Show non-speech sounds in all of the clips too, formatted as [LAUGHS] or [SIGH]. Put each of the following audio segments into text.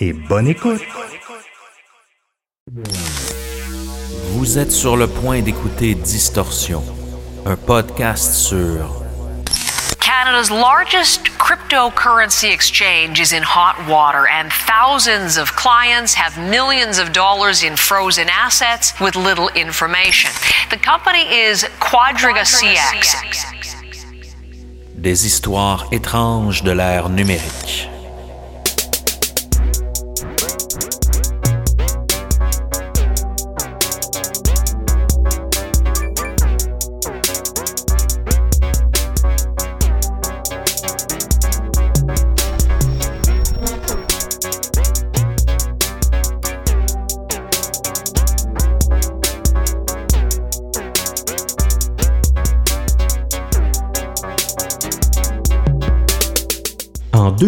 et bonne écoute. Vous êtes sur le point d'écouter Distorsion, un podcast sur Canada's largest cryptocurrency exchange is in hot water, and thousands of clients have millions of dollars in frozen assets with little information. The company is Quadriga CX. des histoires étranges de l'ère numérique.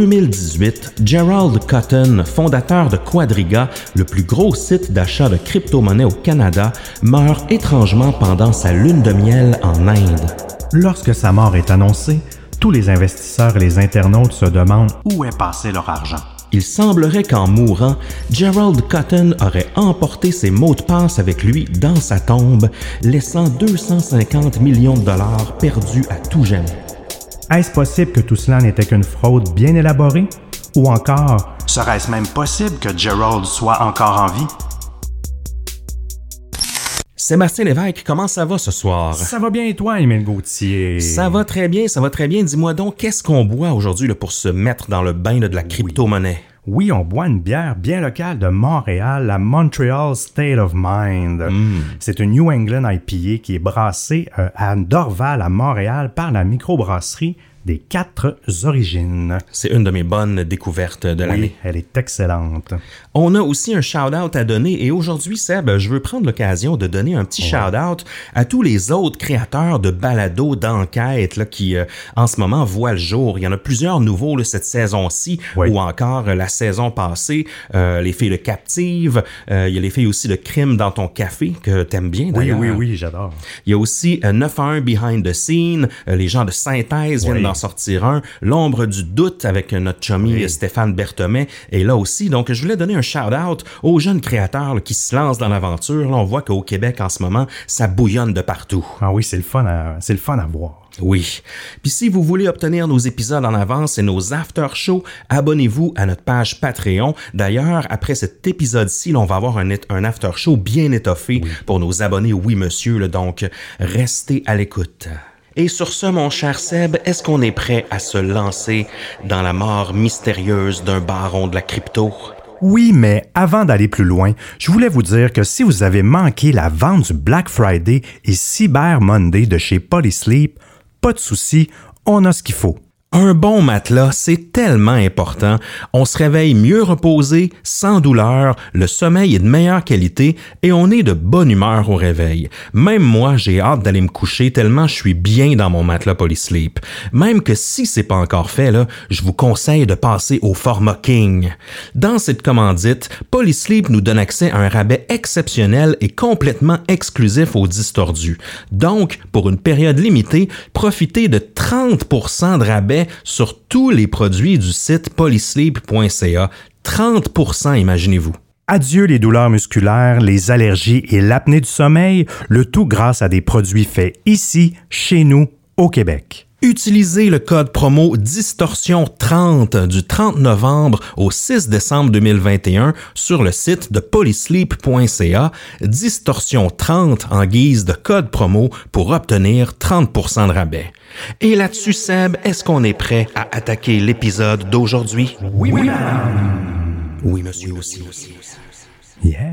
2018, Gerald Cotton, fondateur de Quadriga, le plus gros site d'achat de crypto-monnaies au Canada, meurt étrangement pendant sa lune de miel en Inde. Lorsque sa mort est annoncée, tous les investisseurs et les internautes se demandent où est passé leur argent. Il semblerait qu'en mourant, Gerald Cotton aurait emporté ses mots de passe avec lui dans sa tombe, laissant 250 millions de dollars perdus à tout jamais. Est-ce possible que tout cela n'était qu'une fraude bien élaborée? Ou encore, serait-ce même possible que Gerald soit encore en vie? Sébastien Lévesque, comment ça va ce soir? Ça va bien et toi, Émile Gauthier? Ça va très bien, ça va très bien. Dis-moi donc, qu'est-ce qu'on boit aujourd'hui là, pour se mettre dans le bain là, de la crypto-monnaie? Oui, on boit une bière bien locale de Montréal, la Montreal State of Mind. C'est une New England IPA qui est brassée euh, à Dorval, à Montréal, par la microbrasserie des Quatre Origines. C'est une de mes bonnes découvertes de Oui, l'année. elle est excellente. On a aussi un shout-out à donner et aujourd'hui, Seb, je veux prendre l'occasion de donner un petit shout-out à tous les autres créateurs de balados d'enquête là, qui, euh, en ce moment, voient le jour. Il y en a plusieurs nouveaux là, cette saison-ci Oui. ou encore euh, la saison passée. Euh, les filles de Captive, euh, il y a les filles aussi de Crime dans ton café que t'aimes bien Oui, d'ailleurs. oui, oui, j'adore. Il y a aussi euh, 911 Behind the Scene, euh, les gens de Synthèse viennent Oui. D'en sortir un, L'ombre du doute avec notre chummy Oui. Stéphane Berthomet est là aussi. Donc je voulais donner un shout-out aux jeunes créateurs là, qui se lancent dans l'aventure. Là, on voit qu'au Québec en ce moment, ça bouillonne de partout. Ah oui, c'est le fun à, c'est le fun à voir. Oui. Puis si vous voulez obtenir nos épisodes en avance et nos after shows, abonnez-vous à notre page Patreon. D'ailleurs, après cet épisode-ci, on va avoir un, un after show bien étoffé pour nos abonnés Oui Monsieur. là. donc, restez à l'écoute. Et sur ce, mon cher Seb, est-ce qu'on est prêt à se lancer dans la mort mystérieuse d'un baron de la crypto? Oui, mais avant d'aller plus loin, je voulais vous dire que si vous avez manqué la vente du Black Friday et Cyber Monday de chez Polysleep, pas de souci, on a ce qu'il faut. Un bon matelas, c'est tellement important. On se réveille mieux reposé, sans douleur, le sommeil est de meilleure qualité et on est de bonne humeur au réveil. Même moi, j'ai hâte d'aller me coucher tellement je suis bien dans mon matelas Polysleep. Même que si c'est pas encore fait, là, je vous conseille de passer au format King. Dans cette commandite, Polysleep nous donne accès à un rabais exceptionnel et complètement exclusif aux distordus. Donc, pour une période limitée, profitez de 30% de rabais sur tous les produits du site polysleep.ca. 30% imaginez-vous. Adieu les douleurs musculaires, les allergies et l'apnée du sommeil, le tout grâce à des produits faits ici, chez nous, au Québec. Utilisez le code promo Distorsion30 du 30 novembre au 6 décembre 2021 sur le site de polysleep.ca, Distorsion30 en guise de code promo pour obtenir 30% de rabais. Et là-dessus, Seb, est-ce qu'on est prêt à attaquer l'épisode d'aujourd'hui? Oui, oui, Oui, monsieur aussi. Yeah.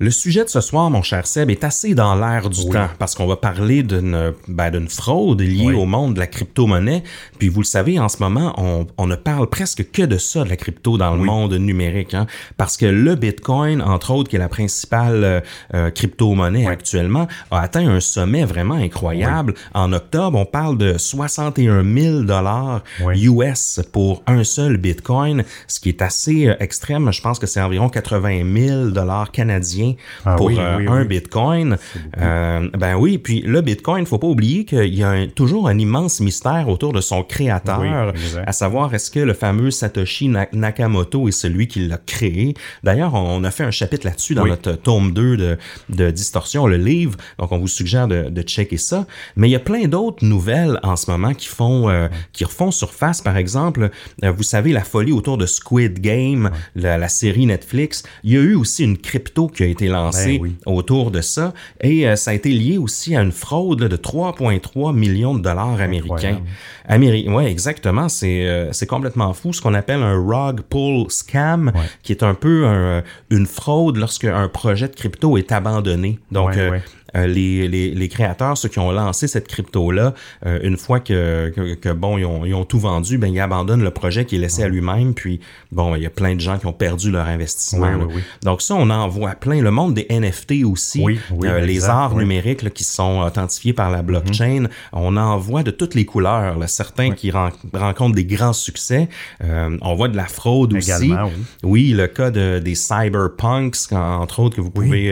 Le sujet de ce soir, mon cher Seb, est assez dans l'air du temps parce qu'on va parler d'une ben, fraude liée Oui. au monde de la crypto-monnaie. Puis vous le savez, en ce moment, on, on ne parle presque que de ça, de la crypto dans le monde numérique. Hein, parce que le Bitcoin, entre autres, qui est la principale euh, euh, crypto-monnaie actuellement, a atteint un sommet vraiment incroyable. En octobre, on parle de 61 000 dollars. US pour un seul Bitcoin, ce qui est assez euh, extrême. Je pense que c'est environ 80 000 dollars canadiens Ah pour oui, euh, oui, un oui. Bitcoin. Euh, ben oui, puis le Bitcoin, faut pas oublier qu'il y a un- toujours un immense mystère autour de son créateur, à savoir est-ce que le fameux Satoshi Na- Nakamoto est celui qui l'a créé. D'ailleurs, on a fait un chapitre là-dessus dans notre tome 2 de, de Distorsion, le livre, donc on vous suggère de, de checker ça. Mais il y a plein d'autres nouvelles en ce moment qui font, euh, qui refont surface. Par exemple, euh, vous savez, la folie autour de Squid Game, la, la série Netflix, il y a eu aussi une crypto qui a été lancée Ben oui. autour de ça. Et euh, ça a été lié aussi à une fraude là, de 3,3 millions de dollars américains. Améri ouais, exactement. C'est euh, c'est complètement fou. Ce qu'on appelle un rug pull scam, qui est un peu un- une fraude lorsque un projet de crypto est abandonné. Donc, Ouais, euh, ouais. Euh, les, les, les créateurs, ceux qui ont lancé cette crypto-là, euh, une fois que, que, que, bon, ils ont, ils ont tout vendu, ben ils abandonnent le projet qui est laissé à lui-même. Puis bon, il y a plein de gens qui ont perdu leur investissement. Oui, oui, oui. Donc ça, on en voit plein. Le monde des NFT aussi, Oui, oui, euh, les exact, arts numériques là, qui sont authentifiés par la blockchain, Mhm. on en voit de toutes les couleurs. là. Certains qui ren- rencontrent des grands succès. Euh, on voit de la fraude aussi. Également, oui. Oui, le cas de, des cyberpunks, en- entre autres, que vous pouvez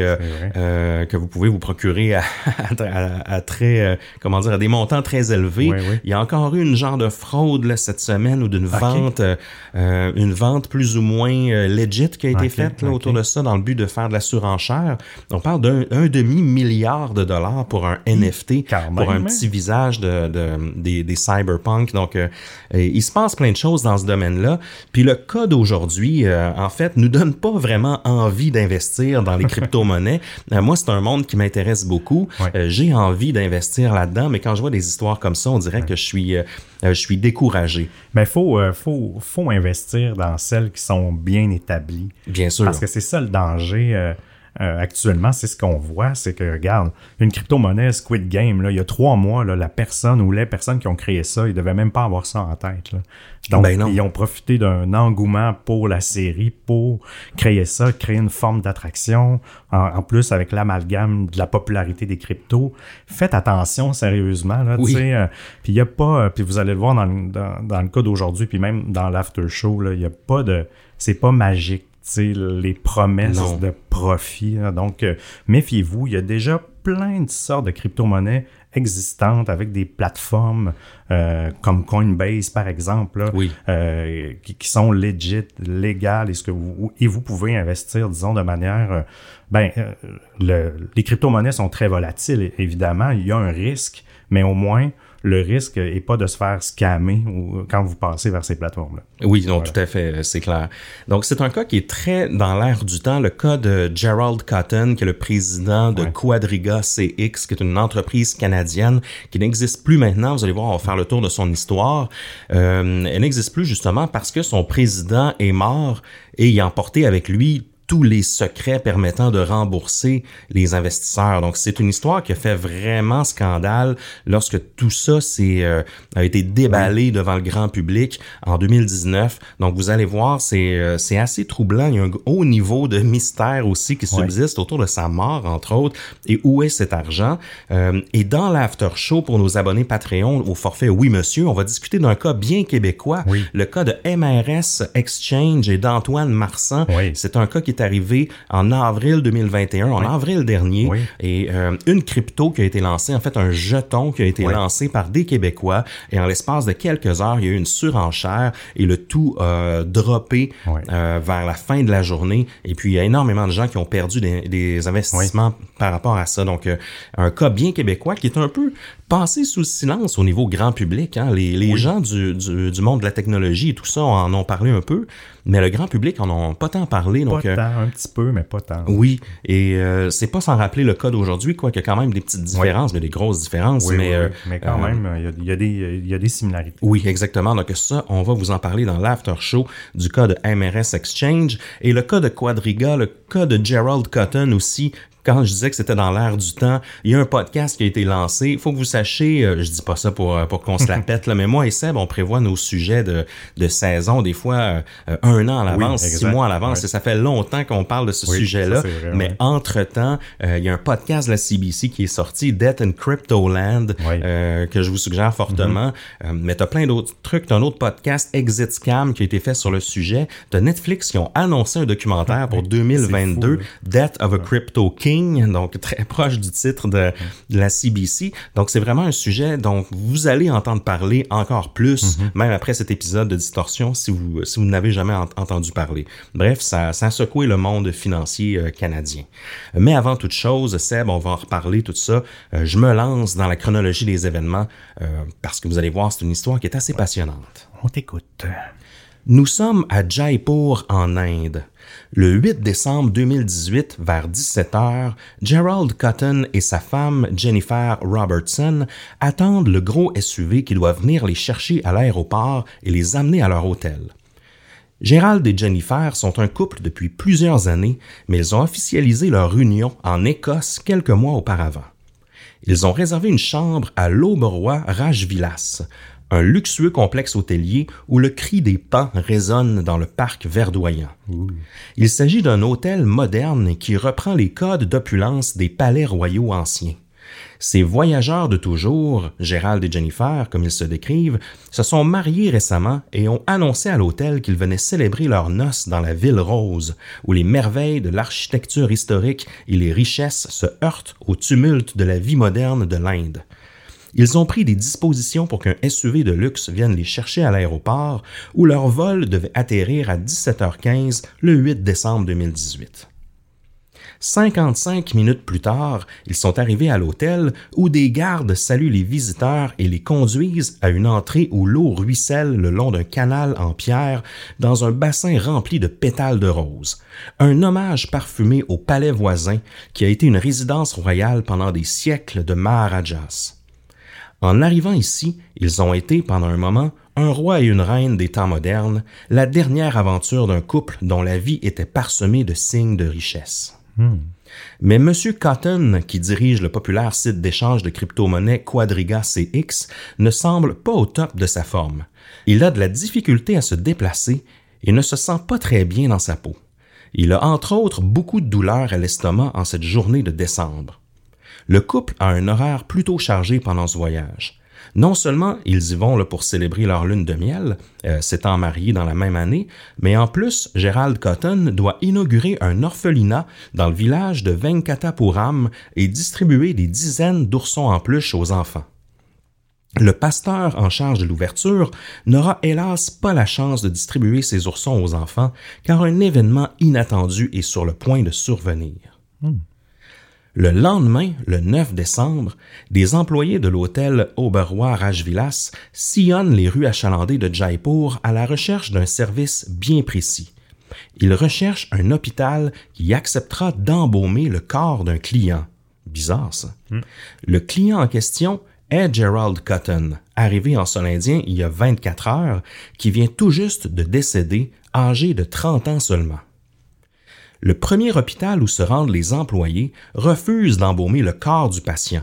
euh, que vous pouvez vous procurer [LAUGHS] à, à- à très euh, comment dire à des montants très élevés. Oui, oui. Il y a encore eu une genre de fraude là, cette semaine ou d'une vente, euh, euh, une vente plus ou moins legit qui a été faite là, autour de ça dans le but de faire de la surenchère. On parle d'un un demi milliard de dollars pour un NFT, quand pour un même, hein? petit visage de, de- des, des cyberpunk. Donc, euh, il se passe plein de choses dans ce domaine-là. Puis le cas d'aujourd'hui, euh, en fait, nous donne pas vraiment envie d'investir dans les [LAUGHS] crypto-monnaies. Moi, c'est un monde qui m'intéresse beaucoup. Euh, J'ai envie d'investir là-dedans, mais quand je vois des histoires comme ça, on dirait que je suis, euh, euh, je suis découragé. Mais il faut, euh, faut, faut investir dans celles qui sont bien établies. Bien sûr. Parce que c'est ça le danger euh, actuellement, c'est ce qu'on voit, c'est que, regarde, une crypto-monnaie Squid Game, là, il y a trois mois, là, la personne ou les personnes qui ont créé ça, ils devaient même pas avoir ça en tête. là. Donc, Ben ils ont profité d'un engouement pour la série, pour créer ça, créer une forme d'attraction, en, en plus avec l'amalgame de la popularité des cryptos. Faites attention sérieusement, là, Oui. euh, puis il y a pas, euh, puis vous allez le voir dans, le- dans, dans le cas d'aujourd'hui, puis même dans l'after show, là, il y a pas de, c'est pas magique, les promesses Non. de profit. Donc, euh, méfiez-vous, il y a déjà plein de sortes de crypto-monnaies existantes avec des plateformes euh, comme Coinbase, par exemple, là, Oui. euh, qui, qui sont legit, légales, et, ce que vous, et vous pouvez investir, disons, de manière... euh, ben, le- les crypto-monnaies sont très volatiles, évidemment. Il y a un risque, mais au moins, le risque est pas de se faire scammer quand vous passez vers ces plateformes-là. Oui, non, tout à fait, c'est clair. Donc, c'est un cas qui est très dans l'air du temps, le cas de Gerald Cotton, qui est le président de Ouais. Quadriga CX, qui est une entreprise canadienne qui n'existe plus maintenant. Vous allez voir, on va faire le tour de son histoire. Euh, elle n'existe plus justement parce que son président est mort et il a emporté avec lui tous les secrets permettant de rembourser les investisseurs. Donc, c'est une histoire qui a fait vraiment scandale lorsque tout ça s'est, euh, a été déballé devant le grand public en 2019. Donc, vous allez voir, c'est, euh, c'est assez troublant. Il y a un haut niveau de mystère aussi qui subsiste autour de sa mort, entre autres, et où est cet argent? Euh, et dans l'after show, pour nos abonnés Patreon au forfait Oui Monsieur, on va discuter d'un cas bien québécois, le cas de MRS Exchange et d'Antoine Marsan. C'est un cas qui arrivé en avril 2021, en avril dernier, et euh, une crypto qui a été lancée, en fait un jeton qui a été lancé par des Québécois, et en l'espace de quelques heures, il y a eu une surenchère et le tout a droppé euh, vers la fin de la journée. Et puis il y a énormément de gens qui ont perdu des, investissements par rapport à ça. Donc euh, un cas bien québécois qui est un peu passé sous le silence au niveau grand public. Hein. Les, les gens du, du, du, monde de la technologie et tout ça en ont parlé un peu, mais le grand public en a pas tant parlé. Pas donc, tant, un petit peu, mais pas tant. Oui, et euh, c'est pas sans rappeler le cas d'aujourd'hui, quoi, qu'il y a quand même des petites différences, mais des grosses différences. Oui, mais, oui, euh, mais quand euh, même, il y, a, il y, a des, y a des similarités. Oui, exactement. Donc ça, on va vous en parler dans l'after show du cas de MRS Exchange et le cas de Quadriga, le cas de Gerald Cotton aussi, quand je disais que c'était dans l'air du temps, il y a un podcast qui a été lancé. Il faut que vous sachiez, euh, je dis pas ça pour, pour qu'on se la [LAUGHS] pète, là, mais moi et Seb, on prévoit nos sujets de, de saison, des fois euh, un an à l'avance, Oui, six mois à l'avance, Ouais. et ça fait longtemps qu'on parle de ce Oui, sujet-là. mais ouais. entre-temps, euh, il y a un podcast de la CBC qui est sorti, Death and Crypto Land, Ouais. euh, que je vous suggère fortement. Euh, mais t'as plein d'autres trucs. T'as un autre podcast, Exit Scam, qui a été fait sur le sujet. T'as Netflix qui ont annoncé un documentaire pour 2022, fou, Death of a Crypto King, donc très [LAUGHS] proche du titre de, de la CBC. Donc c'est vraiment un sujet dont vous allez entendre parler encore plus, même après cet épisode de Distorsion, si vous, si vous n'avez jamais ent- entendu parler. Bref, ça, ça a secoué le monde financier euh, canadien. Mais avant toute chose, Seb, on va en reparler, tout ça. Euh, je me lance dans la chronologie des événements euh, parce que vous allez voir, c'est une histoire qui est assez passionnante. On t'écoute. Nous sommes à Jaipur, en Inde. Le 8 décembre 2018, vers 17h, Gerald Cotton et sa femme Jennifer Robertson attendent le gros SUV qui doit venir les chercher à l'aéroport et les amener à leur hôtel. Gérald et Jennifer sont un couple depuis plusieurs années, mais ils ont officialisé leur union en Écosse quelques mois auparavant. Ils ont réservé une chambre à l'Auberoy Rajvilas, un luxueux complexe hôtelier où le cri des pans résonne dans le parc verdoyant. Il s'agit d'un hôtel moderne qui reprend les codes d'opulence des palais royaux anciens. Ces voyageurs de toujours, Gérald et Jennifer, comme ils se décrivent, se sont mariés récemment et ont annoncé à l'hôtel qu'ils venaient célébrer leurs noces dans la ville rose, où les merveilles de l'architecture historique et les richesses se heurtent au tumulte de la vie moderne de l'Inde. Ils ont pris des dispositions pour qu'un SUV de luxe vienne les chercher à l'aéroport, où leur vol devait atterrir à 17h15 le 8 décembre 2018. 55 minutes plus tard, ils sont arrivés à l'hôtel où des gardes saluent les visiteurs et les conduisent à une entrée où l'eau ruisselle le long d'un canal en pierre dans un bassin rempli de pétales de rose. Un hommage parfumé au palais voisin qui a été une résidence royale pendant des siècles de Maharajas. En arrivant ici, ils ont été, pendant un moment, un roi et une reine des temps modernes, la dernière aventure d'un couple dont la vie était parsemée de signes de richesse. Mais M. Cotton, qui dirige le populaire site d'échange de crypto-monnaies Quadriga CX, ne semble pas au top de sa forme. Il a de la difficulté à se déplacer et ne se sent pas très bien dans sa peau. Il a entre autres beaucoup de douleurs à l'estomac en cette journée de décembre. Le couple a un horaire plutôt chargé pendant ce voyage. Non seulement ils y vont pour célébrer leur lune de miel, euh, s'étant mariés dans la même année, mais en plus, Gérald Cotton doit inaugurer un orphelinat dans le village de Venkatapuram et distribuer des dizaines d'oursons en peluche aux enfants. Le pasteur en charge de l'ouverture n'aura hélas pas la chance de distribuer ces oursons aux enfants car un événement inattendu est sur le point de survenir. Le lendemain, le 9 décembre, des employés de l'hôtel Auberoy Rajvilas sillonnent les rues achalandées de Jaipur à la recherche d'un service bien précis. Ils recherchent un hôpital qui acceptera d'embaumer le corps d'un client. Bizarre ça. Le client en question est Gerald Cotton, arrivé en sol indien il y a 24 heures, qui vient tout juste de décéder, âgé de 30 ans seulement. Le premier hôpital où se rendent les employés refuse d'embaumer le corps du patient.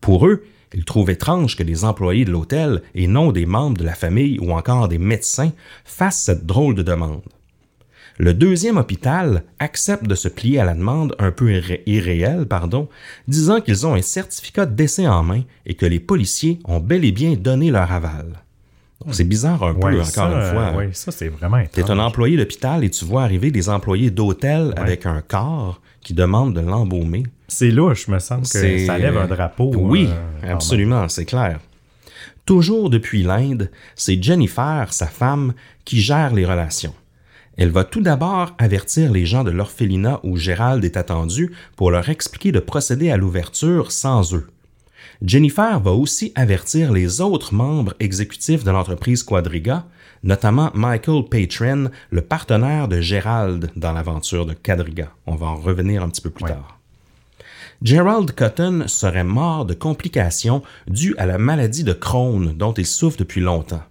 Pour eux, ils trouvent étrange que des employés de l'hôtel et non des membres de la famille ou encore des médecins fassent cette drôle de demande. Le deuxième hôpital accepte de se plier à la demande un peu irré irréelle, pardon, disant qu'ils ont un certificat de décès en main et que les policiers ont bel et bien donné leur aval. C'est bizarre un peu, Ouais, encore ça, une fois. ouais, ça, c'est vraiment Tu es un employé d'hôpital et tu vois arriver des employés d'hôtel avec un corps qui demandent de l'embaumer. C'est louche, me semble que ça lève un drapeau. Oui, euh, absolument, c'est clair. Toujours depuis l'Inde, c'est Jennifer, sa femme, qui gère les relations. Elle va tout d'abord avertir les gens de l'orphelinat où Gérald est attendu pour leur expliquer de procéder à l'ouverture sans eux. Jennifer va aussi avertir les autres membres exécutifs de l'entreprise Quadriga, notamment Michael Patron, le partenaire de Gérald dans l'aventure de Quadriga. On va en revenir un petit peu plus tard. Gerald Cotton serait mort de complications dues à la maladie de Crohn dont il souffre depuis longtemps.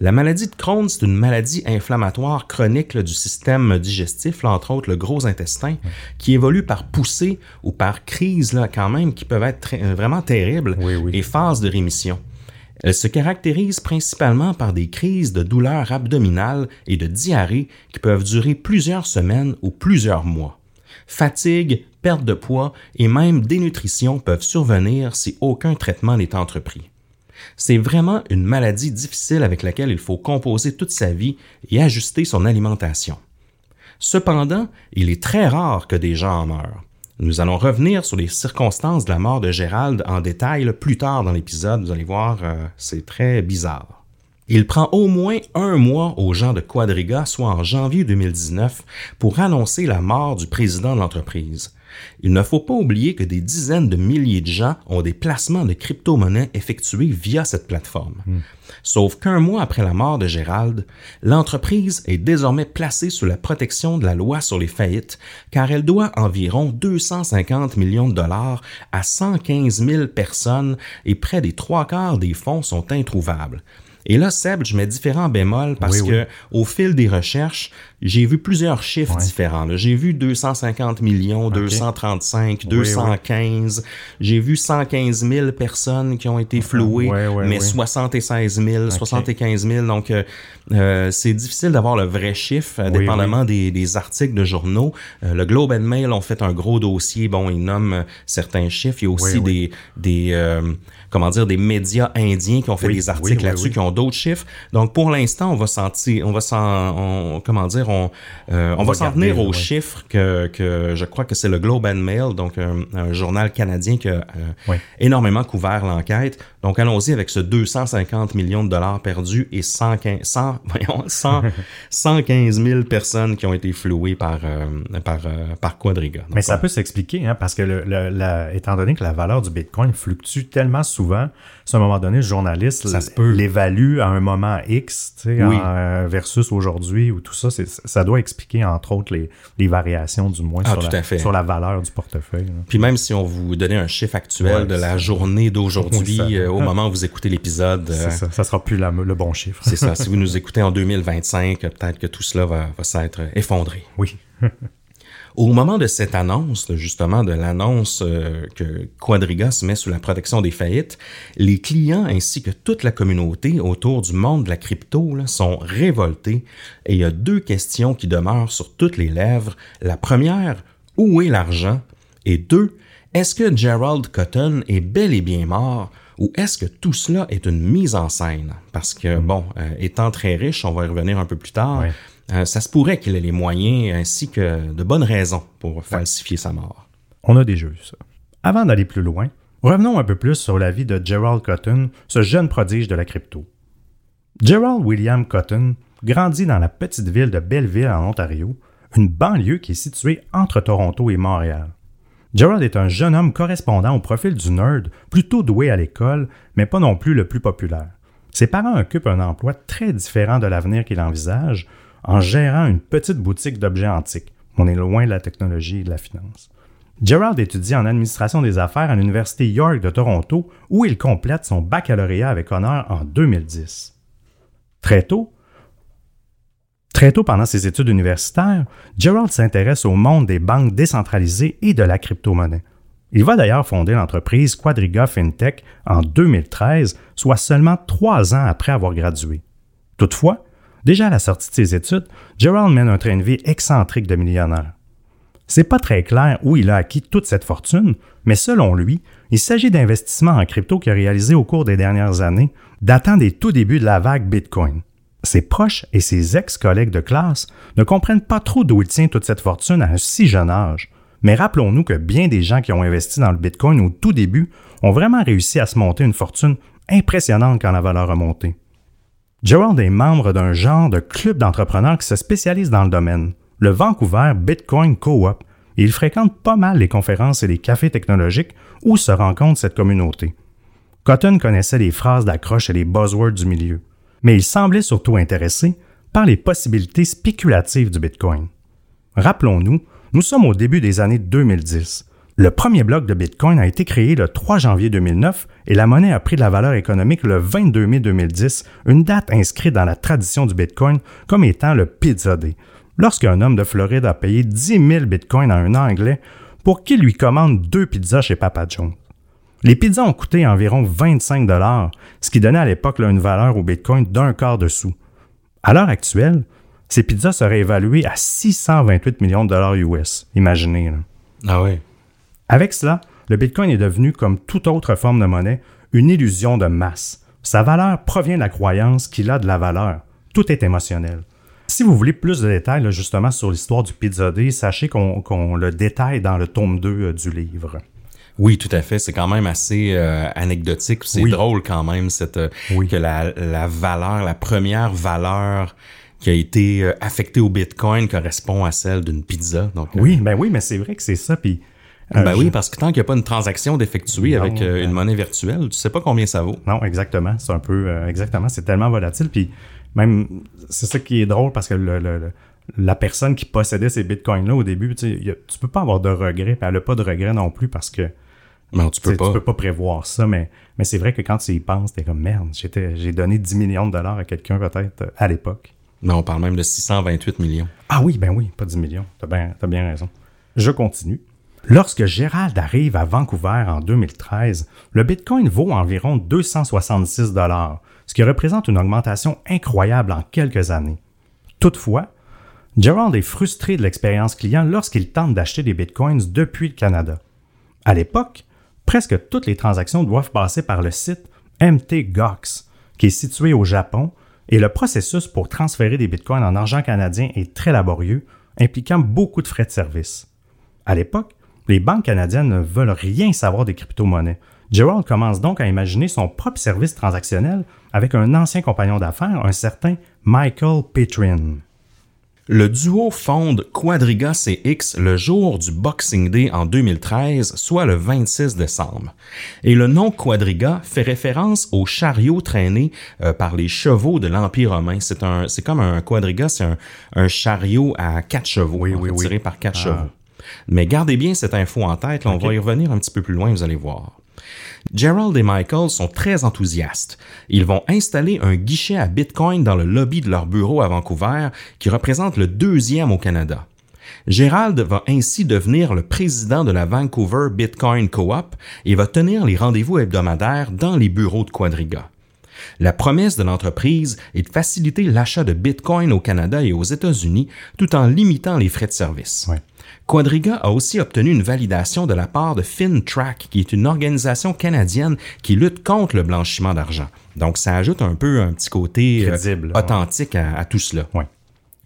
La maladie de Crohn, c'est une maladie inflammatoire chronique là, du système digestif, là, entre autres le gros intestin, qui évolue par poussée ou par crise là, quand même, qui peuvent être euh, vraiment terribles Oui, oui. et phases de rémission. Elle se caractérise principalement par des crises de douleurs abdominales et de diarrhée qui peuvent durer plusieurs semaines ou plusieurs mois. Fatigue, perte de poids et même dénutrition peuvent survenir si aucun traitement n'est entrepris. C'est vraiment une maladie difficile avec laquelle il faut composer toute sa vie et ajuster son alimentation. Cependant, il est très rare que des gens en meurent. Nous allons revenir sur les circonstances de la mort de Gérald en détail plus tard dans l'épisode. Vous allez voir, euh, c'est très bizarre. Il prend au moins un mois aux gens de Quadriga, soit en janvier 2019, pour annoncer la mort du président de l'entreprise. Il ne faut pas oublier que des dizaines de milliers de gens ont des placements de crypto-monnaies effectués via cette plateforme. Sauf qu'un mois après la mort de Gérald, l'entreprise est désormais placée sous la protection de la loi sur les faillites car elle doit environ 250 millions de dollars à 115 000 personnes et près des trois quarts des fonds sont introuvables. Et là, Seb, je mets différents bémols parce Oui, que au fil des recherches, j'ai vu plusieurs chiffres différents. là. J'ai vu 250 millions, 235, 215. J'ai vu 115 000 personnes qui ont été flouées, Ouais, ouais, mais ouais. 76 000, 75 000. Donc, euh, euh, c'est difficile d'avoir le vrai chiffre, euh, Oui, dépendamment Des, des articles de journaux. Euh, le Globe and Mail ont fait un gros dossier. Bon, ils nomment euh, certains chiffres. Il y a aussi Oui, oui. des, des euh, comment dire, des médias indiens qui ont fait Oui, des articles oui, oui, là-dessus, oui. qui ont d'autres chiffres. Donc, pour l'instant, on va sentir, on va s'en, on- comment dire, on, euh, on, va va s'en là, aux ouais. chiffres que, que je crois que c'est le Globe and Mail, donc un, un journal canadien qui a euh, énormément couvert l'enquête. Donc, allons-y avec ce 250 millions de dollars perdus et 115, 100, [LAUGHS] voyons, 100, 115 000 personnes qui ont été flouées par, euh, par, par Quadriga. Donc, Mais ça on- peut s'expliquer, hein, parce que le, le- la- étant donné que la valeur du Bitcoin fluctue tellement souvent, à un moment donné, le journaliste l'évalue à un moment X Oui. en, versus aujourd'hui ou tout ça. c'est- ça doit expliquer, entre autres, les, les variations, du moins, Ah, sur, la, sur la valeur du portefeuille. là. Puis même si on vous donnait un chiffre actuel Ouais, de la journée d'aujourd'hui, Oui, euh, au moment où vous écoutez l'épisode, euh, ça, ça sera plus la- le bon chiffre. c'est ça. Si vous [LAUGHS] nous écoutez en 2025, euh, peut-être que tout cela va, va s'être effondré. Oui. [LAUGHS] Au moment de cette annonce, justement, de l'annonce euh, que Quadriga se met sous la protection des faillites, les clients ainsi que toute la communauté autour du monde de la crypto sont révoltés et il y a deux questions qui demeurent sur toutes les lèvres. La première, où est l'argent? Et deux, est-ce que Gerald Cotton est bel et bien mort? Ou est-ce que tout cela est une mise en scène? Parce que, bon, euh, étant très riche, on va y revenir un peu plus tard. Euh, ça se pourrait qu'il ait les moyens ainsi que de bonnes raisons pour falsifier sa mort. On a déjà vu ça. Avant d'aller plus loin, revenons un peu plus sur la vie de Gerald Cotton, ce jeune prodige de la crypto. Gerald William Cotton grandit dans la petite ville de Belleville en Ontario, une banlieue qui est située entre Toronto et Montréal. Gerald est un jeune homme correspondant au profil du nerd, plutôt doué à l'école, mais pas non plus le plus populaire. Ses parents occupent un emploi très différent de l'avenir qu'il envisage, en gérant une petite boutique d'objets antiques. On est loin de la technologie et de la finance. Gerald étudie en administration des affaires à l'Université York de Toronto, où il complète son baccalauréat avec honneur en 2010. Très tôt, Très tôt pendant ses études universitaires, Gerald s'intéresse au monde des banques décentralisées et de la crypto-monnaie. Il va d'ailleurs fonder l'entreprise Quadriga FinTech en 2013, soit seulement trois ans après avoir gradué. Toutefois, déjà à la sortie de ses études, Gerald mène un train de vie excentrique de millionnaire. C'est pas très clair où il a acquis toute cette fortune, mais selon lui, il s'agit d'investissements en crypto qu'il a réalisés au cours des dernières années, datant des tout débuts de la vague Bitcoin. Ses proches et ses ex-collègues de classe ne comprennent pas trop d'où il tient toute cette fortune à un si jeune âge. Mais rappelons-nous que bien des gens qui ont investi dans le Bitcoin au tout début ont vraiment réussi à se monter une fortune impressionnante quand la valeur a monté. Gerald est membre d'un genre de club d'entrepreneurs qui se spécialise dans le domaine, le Vancouver Bitcoin Co-op, et il fréquente pas mal les conférences et les cafés technologiques où se rencontre cette communauté. Cotton connaissait les phrases d'accroche et les buzzwords du milieu mais il semblait surtout intéressé par les possibilités spéculatives du Bitcoin. Rappelons-nous, nous sommes au début des années 2010. Le premier bloc de Bitcoin a été créé le 3 janvier 2009 et la monnaie a pris de la valeur économique le 22 mai 2010, une date inscrite dans la tradition du Bitcoin comme étant le Pizza Day, lorsqu'un homme de Floride a payé 10 000 Bitcoins à un Anglais pour qu'il lui commande deux pizzas chez Papa John's. Les pizzas ont coûté environ 25 dollars, ce qui donnait à l'époque une valeur au Bitcoin d'un quart de sou. À l'heure actuelle, ces pizzas seraient évaluées à 628 millions de dollars US. Imaginez. Ah oui. Avec cela, le Bitcoin est devenu, comme toute autre forme de monnaie, une illusion de masse. Sa valeur provient de la croyance qu'il a de la valeur. Tout est émotionnel. Si vous voulez plus de détails justement sur l'histoire du Pizza Day, sachez qu'on le détaille dans le tome 2 euh, du livre. Oui, tout à fait. C'est quand même assez euh, anecdotique. C'est drôle quand même cette euh, que la, la, valeur, la première valeur qui a été affectée au Bitcoin correspond à celle d'une pizza. Donc, oui, ben oui, mais c'est vrai que c'est ça. Puis ben oui, parce que tant qu'il n'y a pas une transaction d'effectuer avec ben une monnaie virtuelle, tu sais pas combien ça vaut. Non, exactement. C'est un peu exactement. C'est tellement volatile. Puis même c'est ça qui est drôle parce que le, la personne qui possédait ces bitcoins là au début, tu, sais, tu peux pas avoir de regrets. Puis elle a pas de regrets non plus parce que non, tu peux pas. Tu peux pas prévoir ça, mais, mais c'est vrai que quand tu y penses, t'es comme merde, j'ai donné 10 millions de dollars à quelqu'un peut-être à l'époque. Mais on parle même de 628 millions. Ah oui, ben oui, pas 10 millions. T'as bien, as bien raison. Je continue. Lorsque Gérald arrive à Vancouver en 2013, le Bitcoin vaut environ 266 dollars, ce qui représente une augmentation incroyable en quelques années. Toutefois, Gerald est frustré de l'expérience client lorsqu'il tente d'acheter des Bitcoins depuis le Canada. À l'époque, presque toutes les transactions doivent passer par le site MTGOX, qui est situé au Japon, et le processus pour transférer des bitcoins en argent canadien est très laborieux, impliquant beaucoup de frais de service. À l'époque, les banques canadiennes ne veulent rien savoir des crypto-monnaies. Gerald commence donc à imaginer son propre service transactionnel avec un ancien compagnon d'affaires, un certain Michael Petrin. Le duo fonde Quadriga CX le jour du Boxing Day en 2013, soit le 26 décembre. Et le nom Quadriga fait référence au chariot traîné euh, par les chevaux de l'Empire romain. C'est un, c'est comme un Quadriga, c'est un, chariot à quatre chevaux, oui, oui, tiré par quatre ah. chevaux. Mais gardez bien cette info en tête, on va y revenir un petit peu plus loin, vous allez voir. Gerald et Michael sont très enthousiastes. Ils vont installer un guichet à Bitcoin dans le lobby de leur bureau à Vancouver, qui représente le deuxième au Canada. Gerald va ainsi devenir le président de la Vancouver Bitcoin Co-op et va tenir les rendez-vous hebdomadaires dans les bureaux de Quadriga. La promesse de l'entreprise est de faciliter l'achat de Bitcoin au Canada et aux États-Unis tout en limitant les frais de service. Quadriga a aussi obtenu une validation de la part de FinTrack, qui est une organisation canadienne qui lutte contre le blanchiment d'argent. Donc, ça ajoute un peu un petit côté euh, authentique à, tout cela.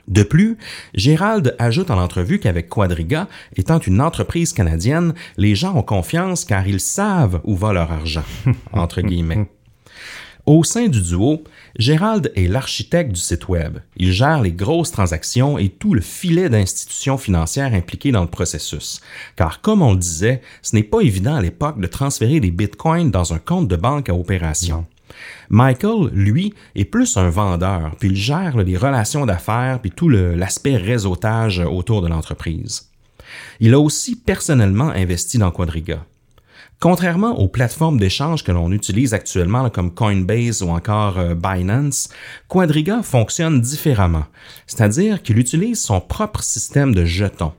De plus, Gérald ajoute en entrevue qu'avec Quadriga, étant une entreprise canadienne, les gens ont confiance car ils savent où va leur argent, [LAUGHS] entre guillemets. Au sein du duo, Gérald est l'architecte du site Web. Il gère les grosses transactions et tout le filet d'institutions financières impliquées dans le processus. Car comme on le disait, ce n'est pas évident à l'époque de transférer des bitcoins dans un compte de banque à opération. Michael, lui, est plus un vendeur, puis il gère les relations d'affaires, puis tout l'aspect réseautage autour de l'entreprise. Il a aussi personnellement investi dans Quadriga. Contrairement aux plateformes d'échange que l'on utilise actuellement comme Coinbase ou encore euh, Binance, Quadriga fonctionne différemment, c'est-à-dire qu'il utilise son propre système de jetons.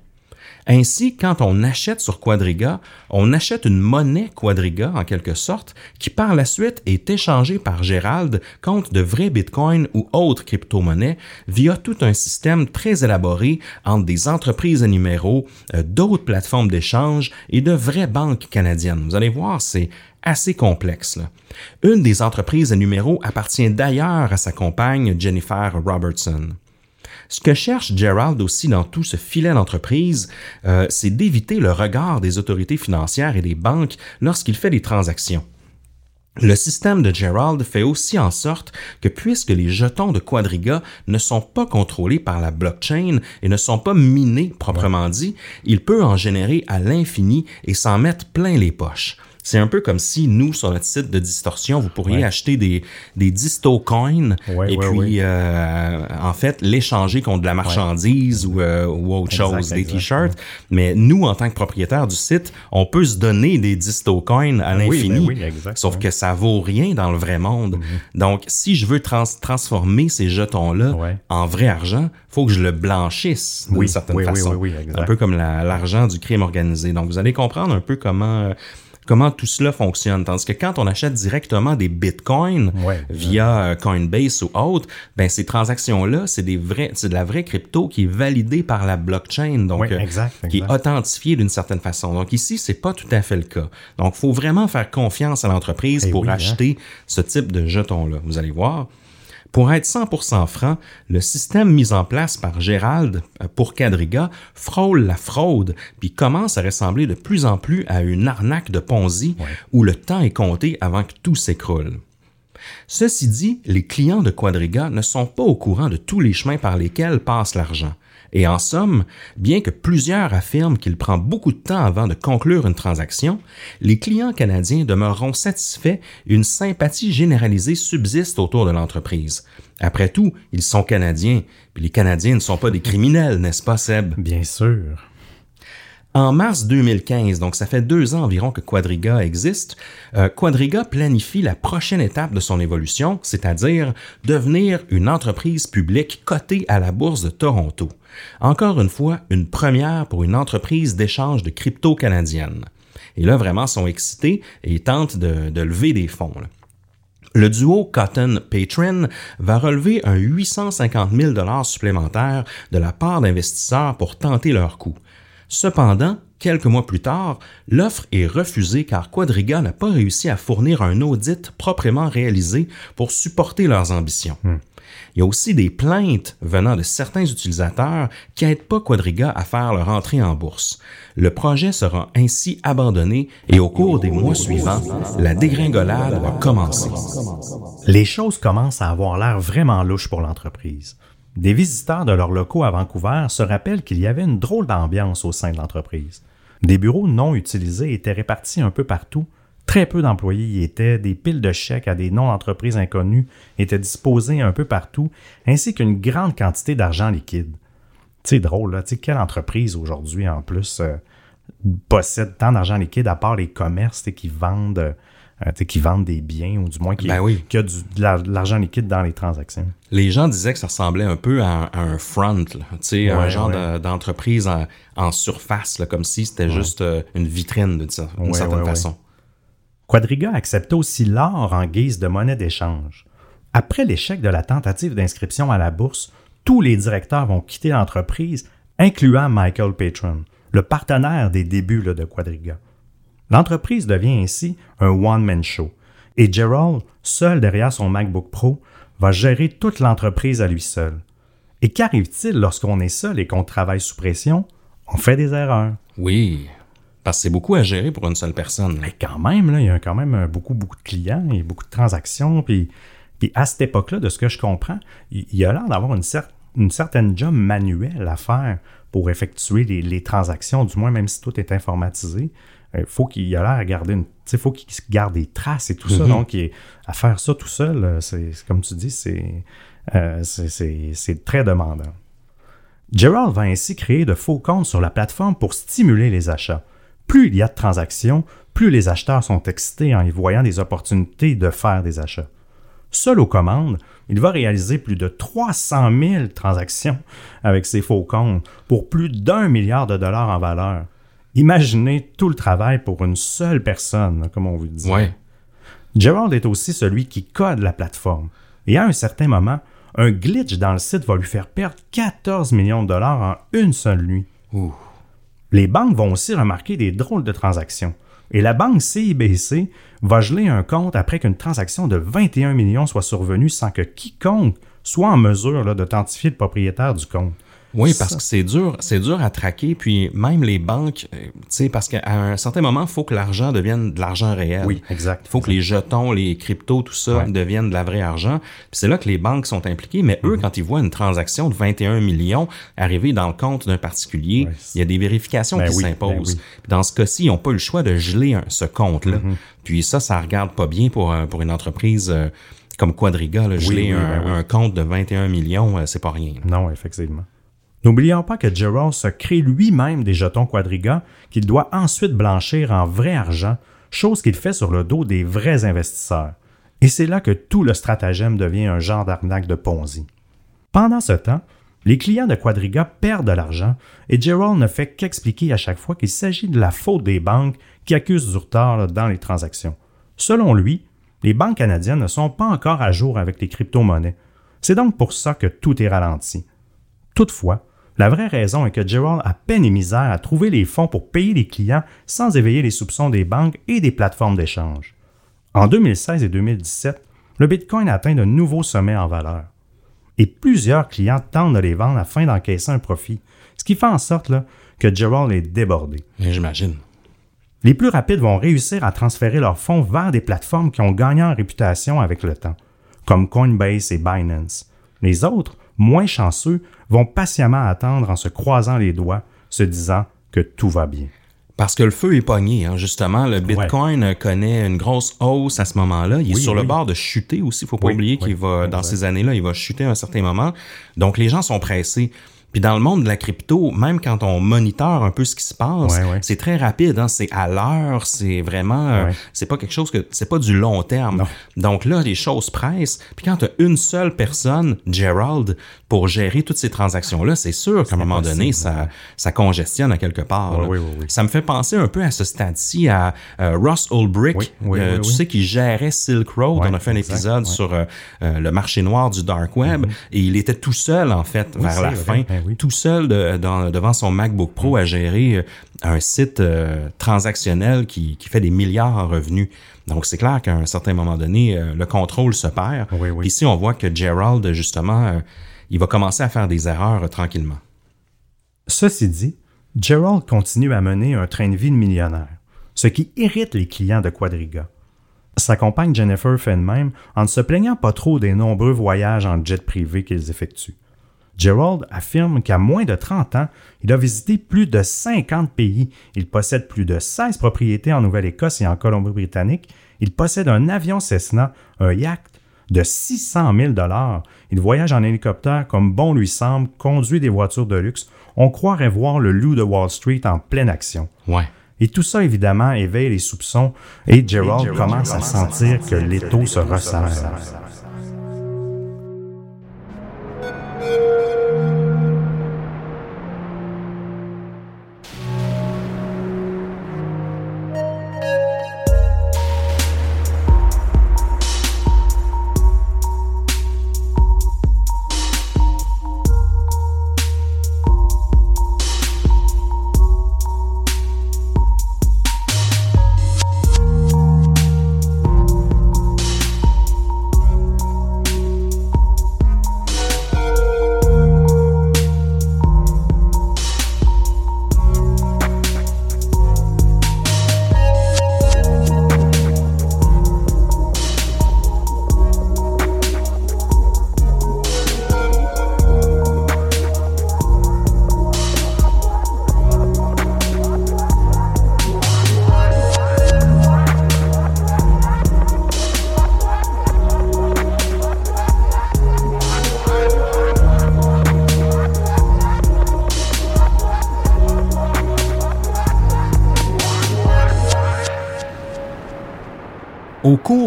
Ainsi, quand on achète sur Quadriga, on achète une monnaie Quadriga en quelque sorte, qui par la suite est échangée par Gérald contre de vrais bitcoins ou autres crypto-monnaies via tout un système très élaboré entre des entreprises à numéros, euh, d'autres plateformes d'échange et de vraies banques canadiennes. Vous allez voir, c'est assez complexe. Une des entreprises à numéros appartient d'ailleurs à sa compagne Jennifer Robertson. Ce que cherche Gerald aussi dans tout ce filet d'entreprise, euh, c'est d'éviter le regard des autorités financières et des banques lorsqu'il fait des transactions. Le système de Gerald fait aussi en sorte que puisque les jetons de Quadriga ne sont pas contrôlés par la blockchain et ne sont pas minés proprement dit, il peut en générer à l'infini et s'en mettre plein les poches. C'est un peu comme si nous, sur notre site de distorsion, vous pourriez acheter des, des disto coins et puis, euh, en fait, l'échanger contre de la marchandise ou, euh, ou, autre chose, des t-shirts. Mais nous, en tant que propriétaire du site, on peut se donner des disto coins à ben l'infini. sauf que ça vaut rien dans le vrai monde. Mm-hmm. Donc, si je veux transformer ces jetons-là en vrai argent, faut que je le blanchisse d'une certaine façon. un peu comme l'argent du crime organisé. Donc, vous allez comprendre un peu comment... Comment tout cela fonctionne. Tandis que quand on achète directement des bitcoins via euh, Coinbase ou autre, ben ces transactions-là, c'est des vrais, c'est de la vraie crypto qui est validée par la blockchain, donc euh, qui est authentifiée d'une certaine façon. Donc ici, c'est pas tout à fait le cas. Donc, faut vraiment faire confiance à l'entreprise eh pour hein. acheter ce type de jetons-là. Vous allez voir. Pour être 100% franc, le système mis en place par Gérald euh, pour Quadriga frôle la fraude, puis commence à ressembler de plus en plus à une arnaque de Ponzi où le temps est compté avant que tout s'écroule. Ceci dit, les clients de Quadriga ne sont pas au courant de tous les chemins par lesquels passe l'argent. Et en somme, bien que plusieurs affirment qu'il prend beaucoup de temps avant de conclure une transaction, les clients canadiens demeureront satisfaits et une sympathie généralisée subsiste autour de l'entreprise. Après tout, ils sont Canadiens, puis les Canadiens ne sont pas des criminels, n'est-ce pas, Seb? Bien sûr. En mars 2015, donc ça fait deux ans environ que Quadriga existe, euh, Quadriga planifie la prochaine étape de son évolution, c'est-à-dire devenir une entreprise publique cotée à la bourse de Toronto. Encore une fois, une première pour une entreprise d'échange de crypto canadienne. Et là, vraiment, sont excités et tentent de, lever des fonds. Le duo Cotton Patron va relever un 850 000 dollars supplémentaires de la part d'investisseurs pour tenter leur coup. Cependant, quelques mois plus tard, l'offre est refusée car Quadriga n'a pas réussi à fournir un audit proprement réalisé pour supporter leurs ambitions. Hmm. Il y a aussi des plaintes venant de certains utilisateurs qui n'aident pas Quadriga à faire leur entrée en bourse. Le projet sera ainsi abandonné et au cours des mois suivants, la dégringolade va commencer. Les choses commencent à avoir l'air vraiment louches pour l'entreprise. Des visiteurs de leurs locaux à Vancouver se rappellent qu'il y avait une drôle d'ambiance au sein de l'entreprise. Des bureaux non utilisés étaient répartis un peu partout. Très peu d'employés y étaient, des piles de chèques à des noms d'entreprises inconnues étaient disposées un peu partout, ainsi qu'une grande quantité d'argent liquide. C'est drôle, là. sais, quelle entreprise aujourd'hui, en plus, euh, possède tant d'argent liquide à part les commerces qui vendent euh, qui vendent des biens ou du moins qui, ben a du, de l'argent liquide dans les transactions? Les gens disaient que ça ressemblait un peu à, un front, sais, un genre d'entreprise en, surface, là, comme si c'était juste euh, une vitrine d'une certaine façon. Quadriga acceptait aussi l'or en guise de monnaie d'échange. Après l'échec de la tentative d'inscription à la bourse, tous les directeurs vont quitter l'entreprise, incluant Michael Patron, le partenaire des débuts de Quadriga. L'entreprise devient ainsi un one-man show et Gerald, seul derrière son MacBook Pro, va gérer toute l'entreprise à lui seul. Et qu'arrive-t-il lorsqu'on est seul et qu'on travaille sous pression? On fait des erreurs. Oui, parce que c'est beaucoup à gérer pour une seule personne. Mais quand même, là, il y a quand même beaucoup, beaucoup de clients et beaucoup de transactions. Puis, puis à cette époque-là, de ce que je comprends, il y a l'air d'avoir une, une, certaine job manuelle à faire pour effectuer les, les, transactions, du moins même si tout est informatisé. Il euh, faut qu'il a l'air à garder une. faut qu'il garde des traces et tout ça. Mhm. Donc, à faire ça tout seul, euh, c'est comme tu dis, euh, c'est très demandant. Gerald va ainsi créer de faux comptes sur la plateforme pour stimuler les achats. Plus il y a de transactions, plus les acheteurs sont excités en y voyant des opportunités de faire des achats. Seul aux commandes, il va réaliser plus de 300 000 transactions avec ses faux comptes pour plus d'un milliard de dollars en valeur. Imaginez tout le travail pour une seule personne, comme on vous dit. Ouais. Gerald est aussi celui qui code la plateforme. Et à un certain moment, un glitch dans le site va lui faire perdre 14 millions de dollars en une seule nuit. Les banques vont aussi remarquer des drôles de transactions. Et la banque CIBC va geler un compte après qu'une transaction de 21 millions soit survenue sans que quiconque soit en mesure d'authentifier le propriétaire du compte. Oui, parce que c'est dur, c'est dur à traquer, puis même les banques, euh, tu sais, parce qu'à un certain moment, il faut que l'argent devienne de l'argent réel. Oui, exact. Il faut que les jetons, les cryptos, tout ça deviennent de la vraie argent. Puis c'est là que les banques sont impliquées, mais eux, mhm. quand ils voient une transaction de 21 millions arriver dans le compte d'un particulier, il y a des vérifications ben qui ben s'imposent. Dans ce cas-ci, ils n'ont pas eu le choix de geler ce compte-là. Mhm. Puis ça, ça regarde pas bien pour, pour une entreprise euh, comme Quadriga, là, geler un, ben un, compte de 21 millions, euh, c'est pas rien. Non, effectivement. N'oublions pas que Gerald se crée lui-même des jetons Quadriga qu'il doit ensuite blanchir en vrai argent, chose qu'il fait sur le dos des vrais investisseurs. Et c'est là que tout le stratagème devient un genre d'arnaque de Ponzi. Pendant ce temps, les clients de Quadriga perdent de l'argent et Gerald ne fait qu'expliquer à chaque fois qu'il s'agit de la faute des banques qui accusent du retard dans les transactions. Selon lui, les banques canadiennes ne sont pas encore à jour avec les crypto-monnaies. C'est donc pour ça que tout est ralenti. Toutefois, la vraie raison est que Gerald a peine et misère à trouver les fonds pour payer les clients sans éveiller les soupçons des banques et des plateformes d'échange. En 2016 et 2017, le Bitcoin atteint de nouveaux sommets en valeur. Et plusieurs clients tentent de les vendre afin d'encaisser un profit, ce qui fait en sorte que Gerald est débordé. J'imagine. Les plus rapides vont réussir à transférer leurs fonds vers des plateformes qui ont gagné en réputation avec le temps, comme Coinbase et Binance. Les autres moins chanceux, vont patiemment attendre en se croisant les doigts, se disant que tout va bien. Parce que le feu est pogné, hein, justement. Le Bitcoin connaît une grosse hausse à ce moment-là. Il est sur le bord de chuter aussi. Il faut pas oublier qu'il va, dans ces années-là, il va chuter à un certain moment. Donc, les gens sont pressés. Puis dans le monde de la crypto, même quand on monitore un peu ce qui se passe, c'est très rapide. Hein? C'est à l'heure, c'est vraiment, euh, c'est pas quelque chose que, c'est pas du long terme. Donc là, les choses pressent. Puis quand tu as une seule personne, Gerald, pour gérer toutes ces transactions-là, c'est sûr qu'à un moment donné, ça, ça congestionne à quelque part. ça me fait penser un peu à ce stade-ci à euh, Ross Ulbricht, euh, tu sais, qui gérait Silk Road. on a fait un épisode sur le marché noir du dark web mm-hmm. et il était tout seul en fait vers la fin. Tout seul devant son MacBook Pro à gérer euh, un site euh, transactionnel qui, fait des milliards en revenus. Donc, c'est clair qu'à un certain moment donné, euh, le contrôle se perd. Ici, on voit que Gerald, justement, il va commencer à faire des erreurs tranquillement. Ceci dit, Gerald continue à mener un train de vie de millionnaire, ce qui irrite les clients de Quadriga. Sa compagne Jennifer fait de même en ne se plaignant pas trop des nombreux voyages en jet privé qu'ils effectuent. Gerald affirme qu'à moins de 30 ans, il a visité plus de 50 pays. Il possède plus de 16 propriétés en Nouvelle-Écosse et en Colombie-Britannique. Il possède un avion Cessna, un yacht de 600 000 Il voyage en hélicoptère comme bon lui semble, conduit des voitures de luxe. On croirait voir le loup de Wall Street en pleine action. Ouais. Et tout ça, évidemment, éveille les soupçons et Gerald, commence à sentir que l'étau se resserre.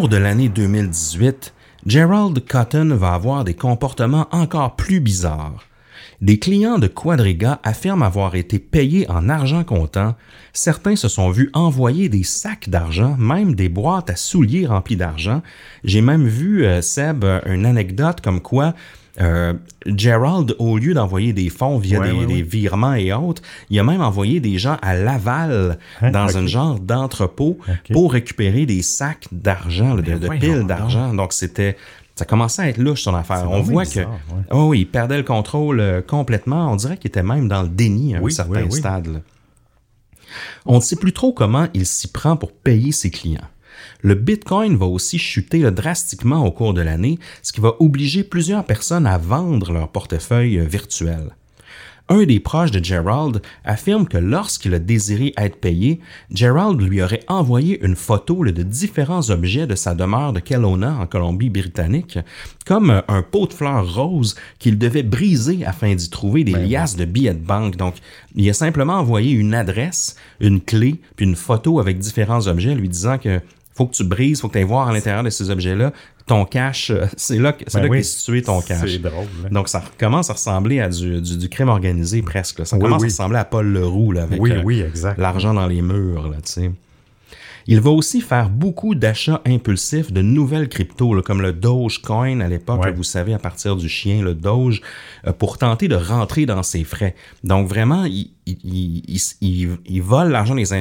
De l'année 2018, Gerald Cotton va avoir des comportements encore plus bizarres. Des clients de Quadriga affirment avoir été payés en argent comptant. Certains se sont vus envoyer des sacs d'argent, même des boîtes à souliers remplies d'argent. J'ai même vu, euh, Seb, euh, une anecdote comme quoi euh, Gerald, au lieu d'envoyer des fonds via Ouais, des, ouais, des ouais. virements et autres, il a même envoyé des gens à Laval Hein, dans un genre d'entrepôt pour récupérer des sacs d'argent, de, voyons piles d'argent. Donc c'était, ça commençait à être louche son affaire. On voit que, ouais. oh oui, il perdait le contrôle euh, complètement. On dirait qu'il était même dans le déni à un certain oui, oui. stade. là. On ne sait plus trop comment il s'y prend pour payer ses clients. Le Bitcoin va aussi chuter là, drastiquement au cours de l'année, ce qui va obliger plusieurs personnes à vendre leur portefeuille euh, virtuel. Un des proches de Gerald affirme que lorsqu'il a désiré être payé, Gerald lui aurait envoyé une photo de différents objets de sa demeure de Kelowna en Colombie-Britannique, comme euh, un pot de fleurs roses qu'il devait briser afin d'y trouver des liasses de billets de banque. Donc, il a simplement envoyé une adresse, une clé, puis une photo avec différents objets lui disant que faut que tu brises, faut que tu ailles voir à l'intérieur de ces objets-là ton cash, euh, c'est là, que- c'est Ben là oui, qu'est situé ton cash. c'est drôle, là. Donc, ça commence à ressembler à du, du, du crime organisé presque. là. Ça Oui, commence oui. à ressembler à Paul Leroux là, avec Oui, euh, l'argent dans les murs. Là, tu sais. Il va aussi faire beaucoup d'achats impulsifs de nouvelles cryptos, là, comme le Dogecoin à l'époque, Ouais. vous savez, à partir du chien, le Doge, euh, pour tenter de rentrer dans ses frais. Donc vraiment, il, il, vole l'argent des,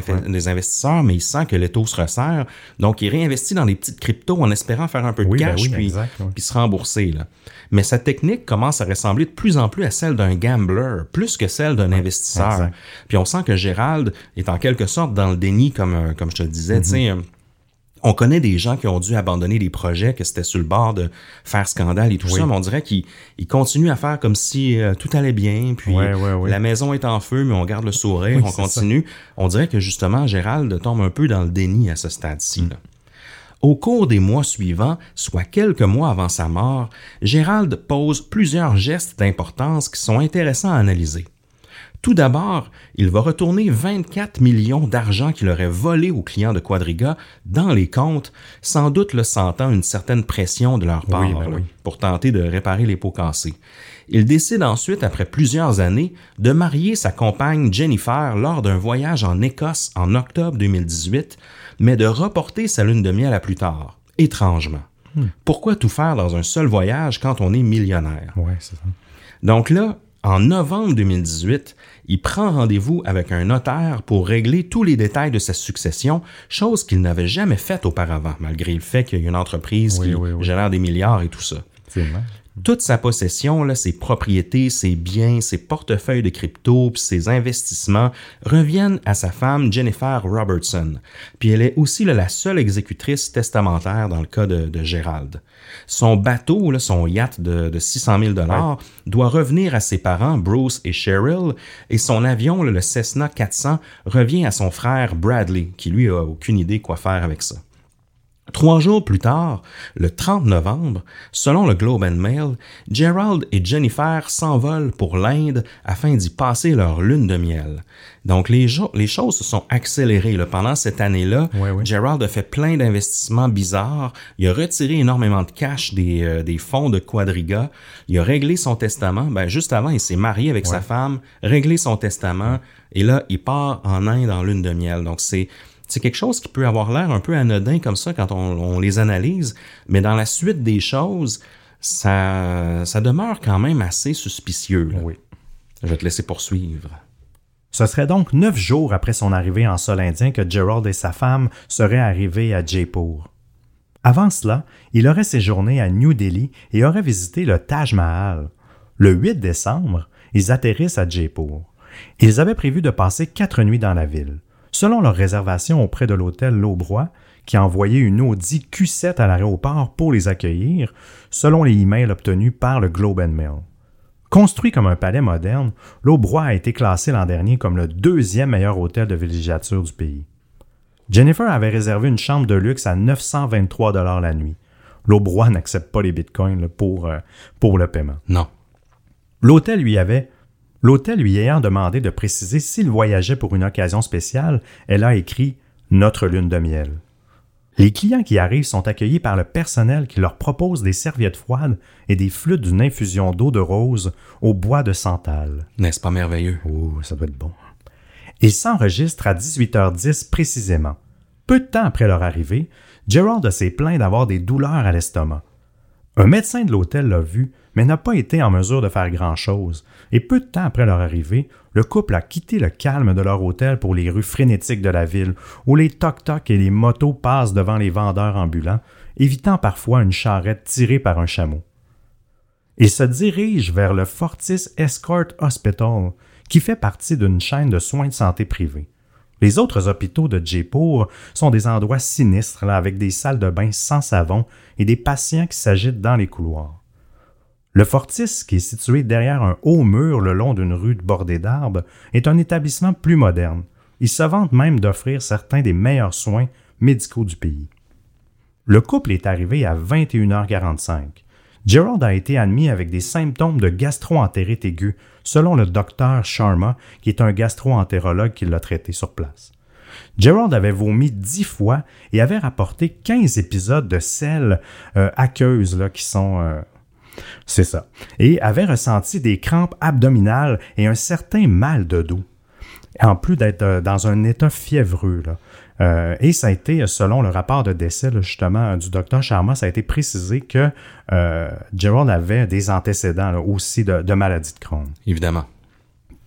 investisseurs, mais il sent que les taux se resserrent. Donc il réinvestit dans des petites cryptos en espérant faire un peu de Oui, ben cash, oui, puis, exact, ouais. puis se rembourser. Là. Mais sa technique commence à ressembler de plus en plus à celle d'un gambler, plus que celle d'un investisseur. exact. Puis on sent que Gérald est en quelque sorte dans le déni, comme, euh, comme je te disais. Tu Mhm. On connaît des gens qui ont dû abandonner des projets, que c'était sur le bord de faire scandale et tout Oui. ça, mais on dirait qu'ils ils continuent à faire comme si euh, tout allait bien, puis Ouais, ouais, ouais. la maison est en feu, mais on garde le sourire, Oui, on continue. On dirait que justement, Gérald tombe un peu dans le déni à ce stade-ci. Mm. Au cours des mois suivants, soit quelques mois avant sa mort, Gérald pose plusieurs gestes d'importance qui sont intéressants à analyser. Tout d'abord, il va retourner 24 millions d'argent qu'il aurait volé aux clients de Quadriga dans les comptes, sans doute le sentant une certaine pression de leur part Oui, ben oui. pour tenter de réparer les pots cassés. Il décide ensuite, après plusieurs années, de marier sa compagne Jennifer lors d'un voyage en Écosse en octobre 2018, mais de reporter sa lune de miel à plus tard, étrangement. Pourquoi tout faire dans un seul voyage quand on est millionnaire? Ouais, c'est ça. Donc là, en novembre 2018, il prend rendez-vous avec un notaire pour régler tous les détails de sa succession, chose qu'il n'avait jamais faite auparavant, malgré le fait qu'il y a une entreprise Oui, qui oui, oui. génère des milliards et tout ça. Toute sa possession, là, ses propriétés, ses biens, ses portefeuilles de crypto, puis ses investissements reviennent à sa femme Jennifer Robertson. Puis elle est aussi là, la seule exécutrice testamentaire dans le cas de, de Gérald. Son bateau, là, son yacht de, de 600 000 dollars, doit revenir à ses parents Bruce et Cheryl, et son avion, là, le Cessna 400, revient à son frère Bradley, qui lui a aucune idée quoi faire avec ça. Trois jours plus tard, le 30 novembre, selon le Globe and Mail, Gerald et Jennifer s'envolent pour l'Inde afin d'y passer leur lune de miel. Donc les, choses se sont accélérées là. pendant cette année-là. Ouais, ouais. Gerald a fait plein d'investissements bizarres. Il a retiré énormément de cash des, euh, des fonds de Quadriga. Il a réglé son testament. Ben, juste avant, il s'est marié avec sa femme, réglé son testament, et là, il part en Inde en lune de miel. Donc c'est c'est quelque chose qui peut avoir l'air un peu anodin comme ça quand on, on les analyse, mais dans la suite des choses, ça, ça demeure quand même assez suspicieux. là. Oui. Je vais te laisser poursuivre. Ce serait donc neuf jours après son arrivée en sol indien que Gerald et sa femme seraient arrivés à Jaipur. Avant cela, il aurait séjourné à New Delhi et aurait visité le Taj Mahal. Le 8 décembre, ils atterrissent à Jaipur. Ils avaient prévu de passer quatre nuits dans la ville. Selon leur réservation auprès de l'hôtel L'Aubroy, qui a envoyé une Audi Q7 à l'aéroport pour les accueillir, selon les emails obtenus par le Globe and Mail. Construit comme un palais moderne, l'Aubroy a été classé l'an dernier comme le deuxième meilleur hôtel de villégiature du pays. Jennifer avait réservé une chambre de luxe à 923 dollars la nuit. L'Aubroy n'accepte pas les bitcoins pour, euh, pour le paiement. Non. L'hôtel lui avait L'hôtel lui ayant demandé de préciser s'il voyageait pour une occasion spéciale, elle a écrit Notre lune de miel. Les clients qui arrivent sont accueillis par le personnel qui leur propose des serviettes froides et des flûtes d'une infusion d'eau de rose au bois de santal. N'est-ce pas merveilleux? Oh, ça doit être bon. Ils s'enregistrent à 18h10 précisément. Peu de temps après leur arrivée, Gerald s'est plaint d'avoir des douleurs à l'estomac. Un médecin de l'hôtel l'a vu, mais n'a pas été en mesure de faire grand-chose, et peu de temps après leur arrivée, le couple a quitté le calme de leur hôtel pour les rues frénétiques de la ville, où les toc-toc et les motos passent devant les vendeurs ambulants, évitant parfois une charrette tirée par un chameau. Ils se dirigent vers le Fortis Escort Hospital, qui fait partie d'une chaîne de soins de santé privés. Les autres hôpitaux de Jaipur sont des endroits sinistres avec des salles de bain sans savon et des patients qui s'agitent dans les couloirs. Le Fortis, qui est situé derrière un haut mur le long d'une rue bordée d'arbres, est un établissement plus moderne. Il se vante même d'offrir certains des meilleurs soins médicaux du pays. Le couple est arrivé à 21h45. Gerald a été admis avec des symptômes de gastro-entérite aiguë, selon le docteur Sharma, qui est un gastro-entérologue qui l'a traité sur place. Gerald avait vomi dix fois et avait rapporté 15 épisodes de sel euh, aqueuses qui sont euh, c'est ça. Et avait ressenti des crampes abdominales et un certain mal de dos. En plus d'être euh, dans un état fiévreux. Euh, et ça a été, selon le rapport de décès justement du docteur Sharma, ça a été précisé que euh, Gerald avait des antécédents aussi de, de maladie de Crohn. Évidemment.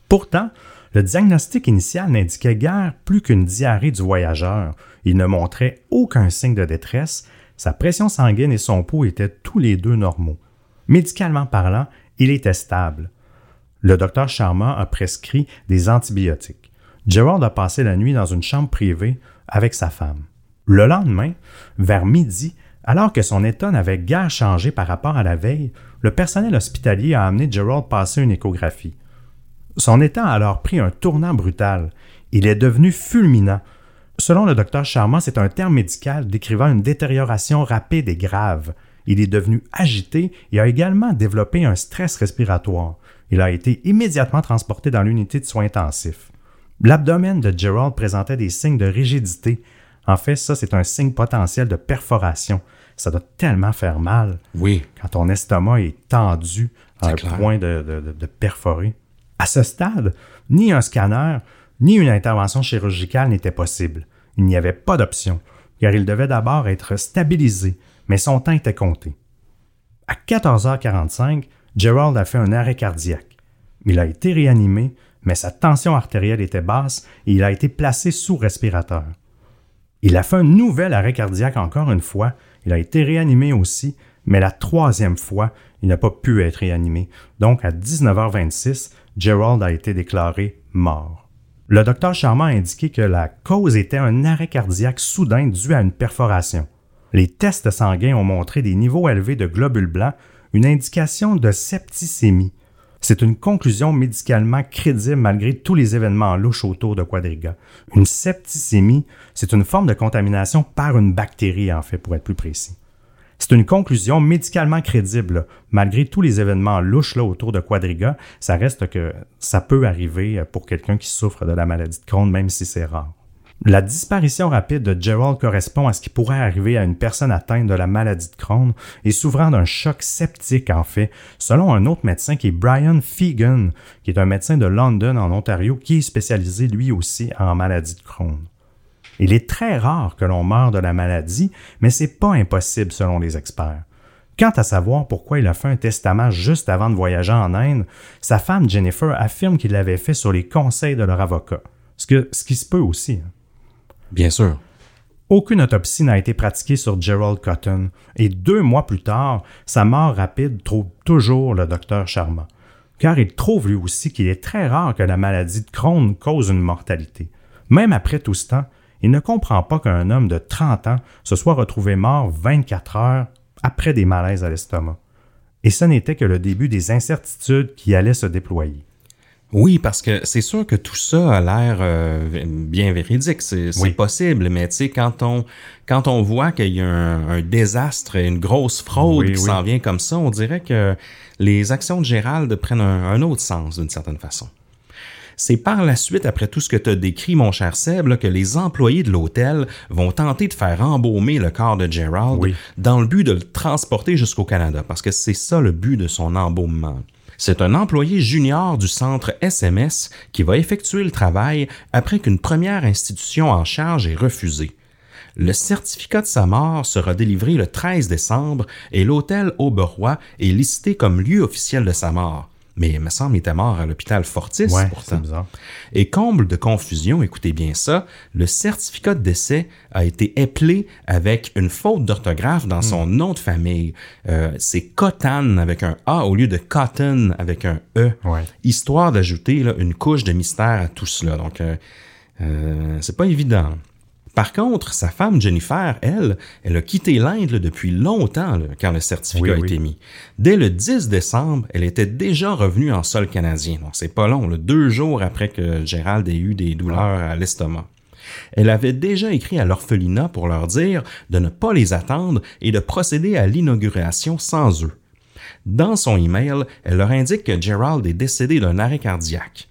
Pourtant, le diagnostic initial n'indiquait guère plus qu'une diarrhée du voyageur. Il ne montrait aucun signe de détresse. Sa pression sanguine et son pouls étaient tous les deux normaux. Médicalement parlant, il était stable. Le docteur Sharma a prescrit des antibiotiques. Gerald a passé la nuit dans une chambre privée avec sa femme. Le lendemain, vers midi, alors que son état n'avait guère changé par rapport à la veille, le personnel hospitalier a amené Gerald passer une échographie. Son état a alors pris un tournant brutal. Il est devenu fulminant. Selon le docteur Sharma, c'est un terme médical décrivant une détérioration rapide et grave. Il est devenu agité et a également développé un stress respiratoire. Il a été immédiatement transporté dans l'unité de soins intensifs. L'abdomen de Gerald présentait des signes de rigidité. En fait, ça, c'est un signe potentiel de perforation. Ça doit tellement faire mal. Oui. Quand ton estomac est tendu à un point de, de perforer. À ce stade, ni un scanner, ni une intervention chirurgicale n'était possible. Il n'y avait pas d'option, car il devait d'abord être stabilisé, mais son temps était compté. À 14h45, Gerald a fait un arrêt cardiaque. Il a été réanimé, mais sa tension artérielle était basse et il a été placé sous respirateur. Il a fait un nouvel arrêt cardiaque encore une fois, il a été réanimé aussi, mais la troisième fois, il n'a pas pu être réanimé. Donc à 19h26, Gerald a été déclaré mort. Le docteur Sharma a indiqué que la cause était un arrêt cardiaque soudain dû à une perforation. Les tests sanguins ont montré des niveaux élevés de globules blancs, une indication de septicémie. C'est une conclusion médicalement crédible malgré tous les événements louches autour de Quadriga. Une septicémie, c'est une forme de contamination par une bactérie, en fait, pour être plus précis. C'est une conclusion médicalement crédible. Malgré tous les événements louches là, autour de Quadriga, ça reste que ça peut arriver pour quelqu'un qui souffre de la maladie de Crohn, même si c'est rare. La disparition rapide de Gerald correspond à ce qui pourrait arriver à une personne atteinte de la maladie de Crohn et souffrant d'un choc septique en fait, selon un autre médecin qui est Brian Fegan, qui est un médecin de London en Ontario qui est spécialisé lui aussi en maladie de Crohn. Il est très rare que l'on meure de la maladie, mais c'est pas impossible selon les experts. Quant à savoir pourquoi il a fait un testament juste avant de voyager en Inde, sa femme Jennifer affirme qu'il l'avait fait sur les conseils de leur avocat. Ce, qui se peut aussi. Hein. Bien sûr. Aucune autopsie n'a été pratiquée sur Gerald Cotton et deux mois plus tard, sa mort rapide trouve toujours le docteur Sharma, car il trouve lui aussi qu'il est très rare que la maladie de Crohn cause une mortalité. Même après tout ce temps, il ne comprend pas qu'un homme de 30 ans se soit retrouvé mort 24 heures après des malaises à l'estomac. Et ce n'était que le début des incertitudes qui allaient se déployer. Oui, parce que c'est sûr que tout ça a l'air euh, bien véridique, c'est possible, mais tu sais, quand on, quand on voit qu'il y a un, désastre, une grosse fraude qui s'en vient comme ça, on dirait que les actions de Gérald prennent un, autre sens d'une certaine façon. C'est par la suite, après tout ce que tu as décrit, mon cher Seb, là, que les employés de l'hôtel vont tenter de faire embaumer le corps de Gerald Oui. dans le but de le transporter jusqu'au Canada, parce que c'est ça le but de son embaumement. C'est un employé junior du centre SMS qui va effectuer le travail après qu'une première institution en charge ait refusé. Le certificat de sa mort sera délivré le 13 décembre et l'hôtel Auberoy est listé comme lieu officiel de sa mort. Mais il me semble qu'il était mort à l'hôpital Fortis Ouais, pourtant. Et comble de confusion, écoutez bien ça, le certificat de décès a été éplé avec une faute d'orthographe dans son nom de famille. Euh, c'est Cotton avec un A au lieu de Cotton avec un E. Ouais. Histoire d'ajouter une couche de mystère à tout cela. Donc, euh, euh, c'est pas évident. Par contre, sa femme Jennifer, elle, elle a quitté l'Inde depuis longtemps là, quand le certificat Oui, a oui. été mis. Dès le 10 décembre, elle était déjà revenue en sol canadien. Donc, c'est pas long, là, deux jours après que Gérald ait eu des douleurs à l'estomac. Elle avait déjà écrit à l'orphelinat pour leur dire de ne pas les attendre et de procéder à l'inauguration sans eux. Dans son email, elle leur indique que Gerald est décédé d'un arrêt cardiaque.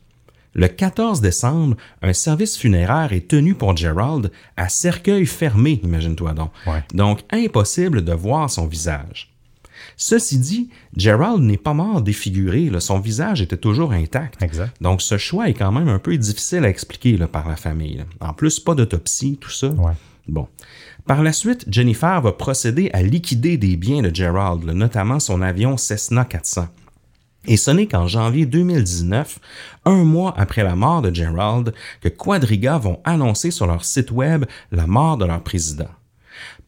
Le 14 décembre, un service funéraire est tenu pour Gerald à cercueil fermé, imagine-toi donc. Ouais. Donc impossible de voir son visage. Ceci dit, Gerald n'est pas mort défiguré, là, son visage était toujours intact. Exact. Donc ce choix est quand même un peu difficile à expliquer là, par la famille. là. En plus, pas d'autopsie, tout ça. Ouais. Bon. Par la suite, Jennifer va procéder à liquider des biens de Gerald, notamment son avion Cessna 400. Et ce n'est qu'en janvier 2019, un mois après la mort de Gerald, que Quadriga vont annoncer sur leur site web la mort de leur président.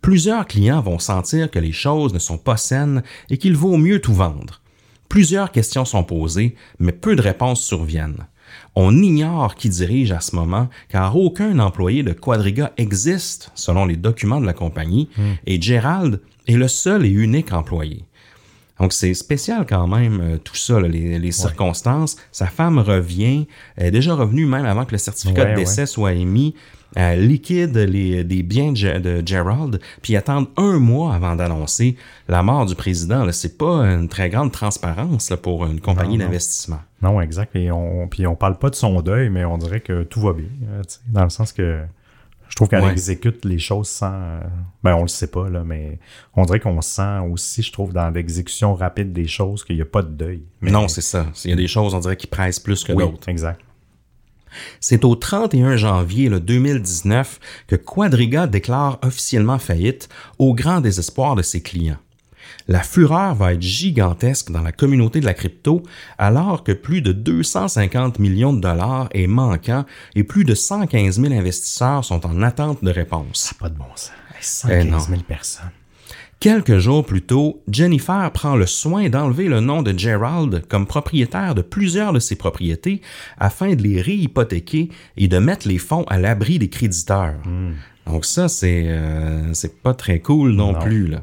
Plusieurs clients vont sentir que les choses ne sont pas saines et qu'il vaut mieux tout vendre. Plusieurs questions sont posées, mais peu de réponses surviennent. On ignore qui dirige à ce moment, car aucun employé de Quadriga existe, selon les documents de la compagnie, et Gerald est le seul et unique employé. Donc c'est spécial quand même euh, tout ça, là, les, les circonstances. Sa femme revient, elle est déjà revenue même avant que le certificat Ouais, de décès soit émis. Elle liquide les, des biens de, Ge- de Gerald, puis attendent un mois avant d'annoncer la mort du président. C'est pas une très grande transparence là, pour une compagnie d'investissement. Non, exact. Et on, puis on parle pas de son deuil, mais on dirait que tout va bien. euh, dans le sens que je trouve qu'elle Ouais. exécute les choses sans. euh, ben, on le sait pas, là, mais on dirait qu'on sent aussi, je trouve, dans l'exécution rapide des choses, qu'il n'y a pas de deuil. Mais, Non, c'est ça. Il y a des choses, on dirait, qui pressent plus que oui, d'autres. exact. C'est au 31 janvier là, 2019 que Quadriga déclare officiellement faillite au grand désespoir de ses clients. La fureur va être gigantesque dans la communauté de la crypto alors que plus de 250 millions de dollars est manquant et plus de 115 000 investisseurs sont en attente de réponse. Pas de bon sens. Hey, Eh non. 115 000 personnes. Quelques jours plus tôt, Jennifer prend le soin d'enlever le nom de Gerald comme propriétaire de plusieurs de ses propriétés afin de les réhypothéquer et de mettre les fonds à l'abri des créditeurs. Donc ça, c'est euh, c'est pas très cool non, Non. plus. Là.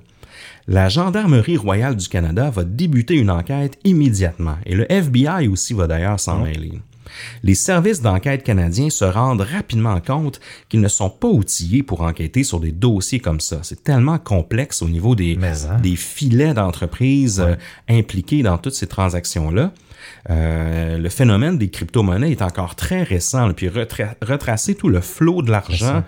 La Gendarmerie royale du Canada va débuter une enquête immédiatement et le FBI aussi va d'ailleurs s'en mêler. Les services d'enquête canadiens se rendent rapidement compte qu'ils ne sont pas outillés pour enquêter sur des dossiers comme ça. C'est tellement complexe au niveau des, hein? des filets d'entreprises euh, impliqués dans toutes ces transactions-là. Euh, le phénomène des crypto-monnaies est encore très récent, là, puis retra- retracer tout le flot de l'argent,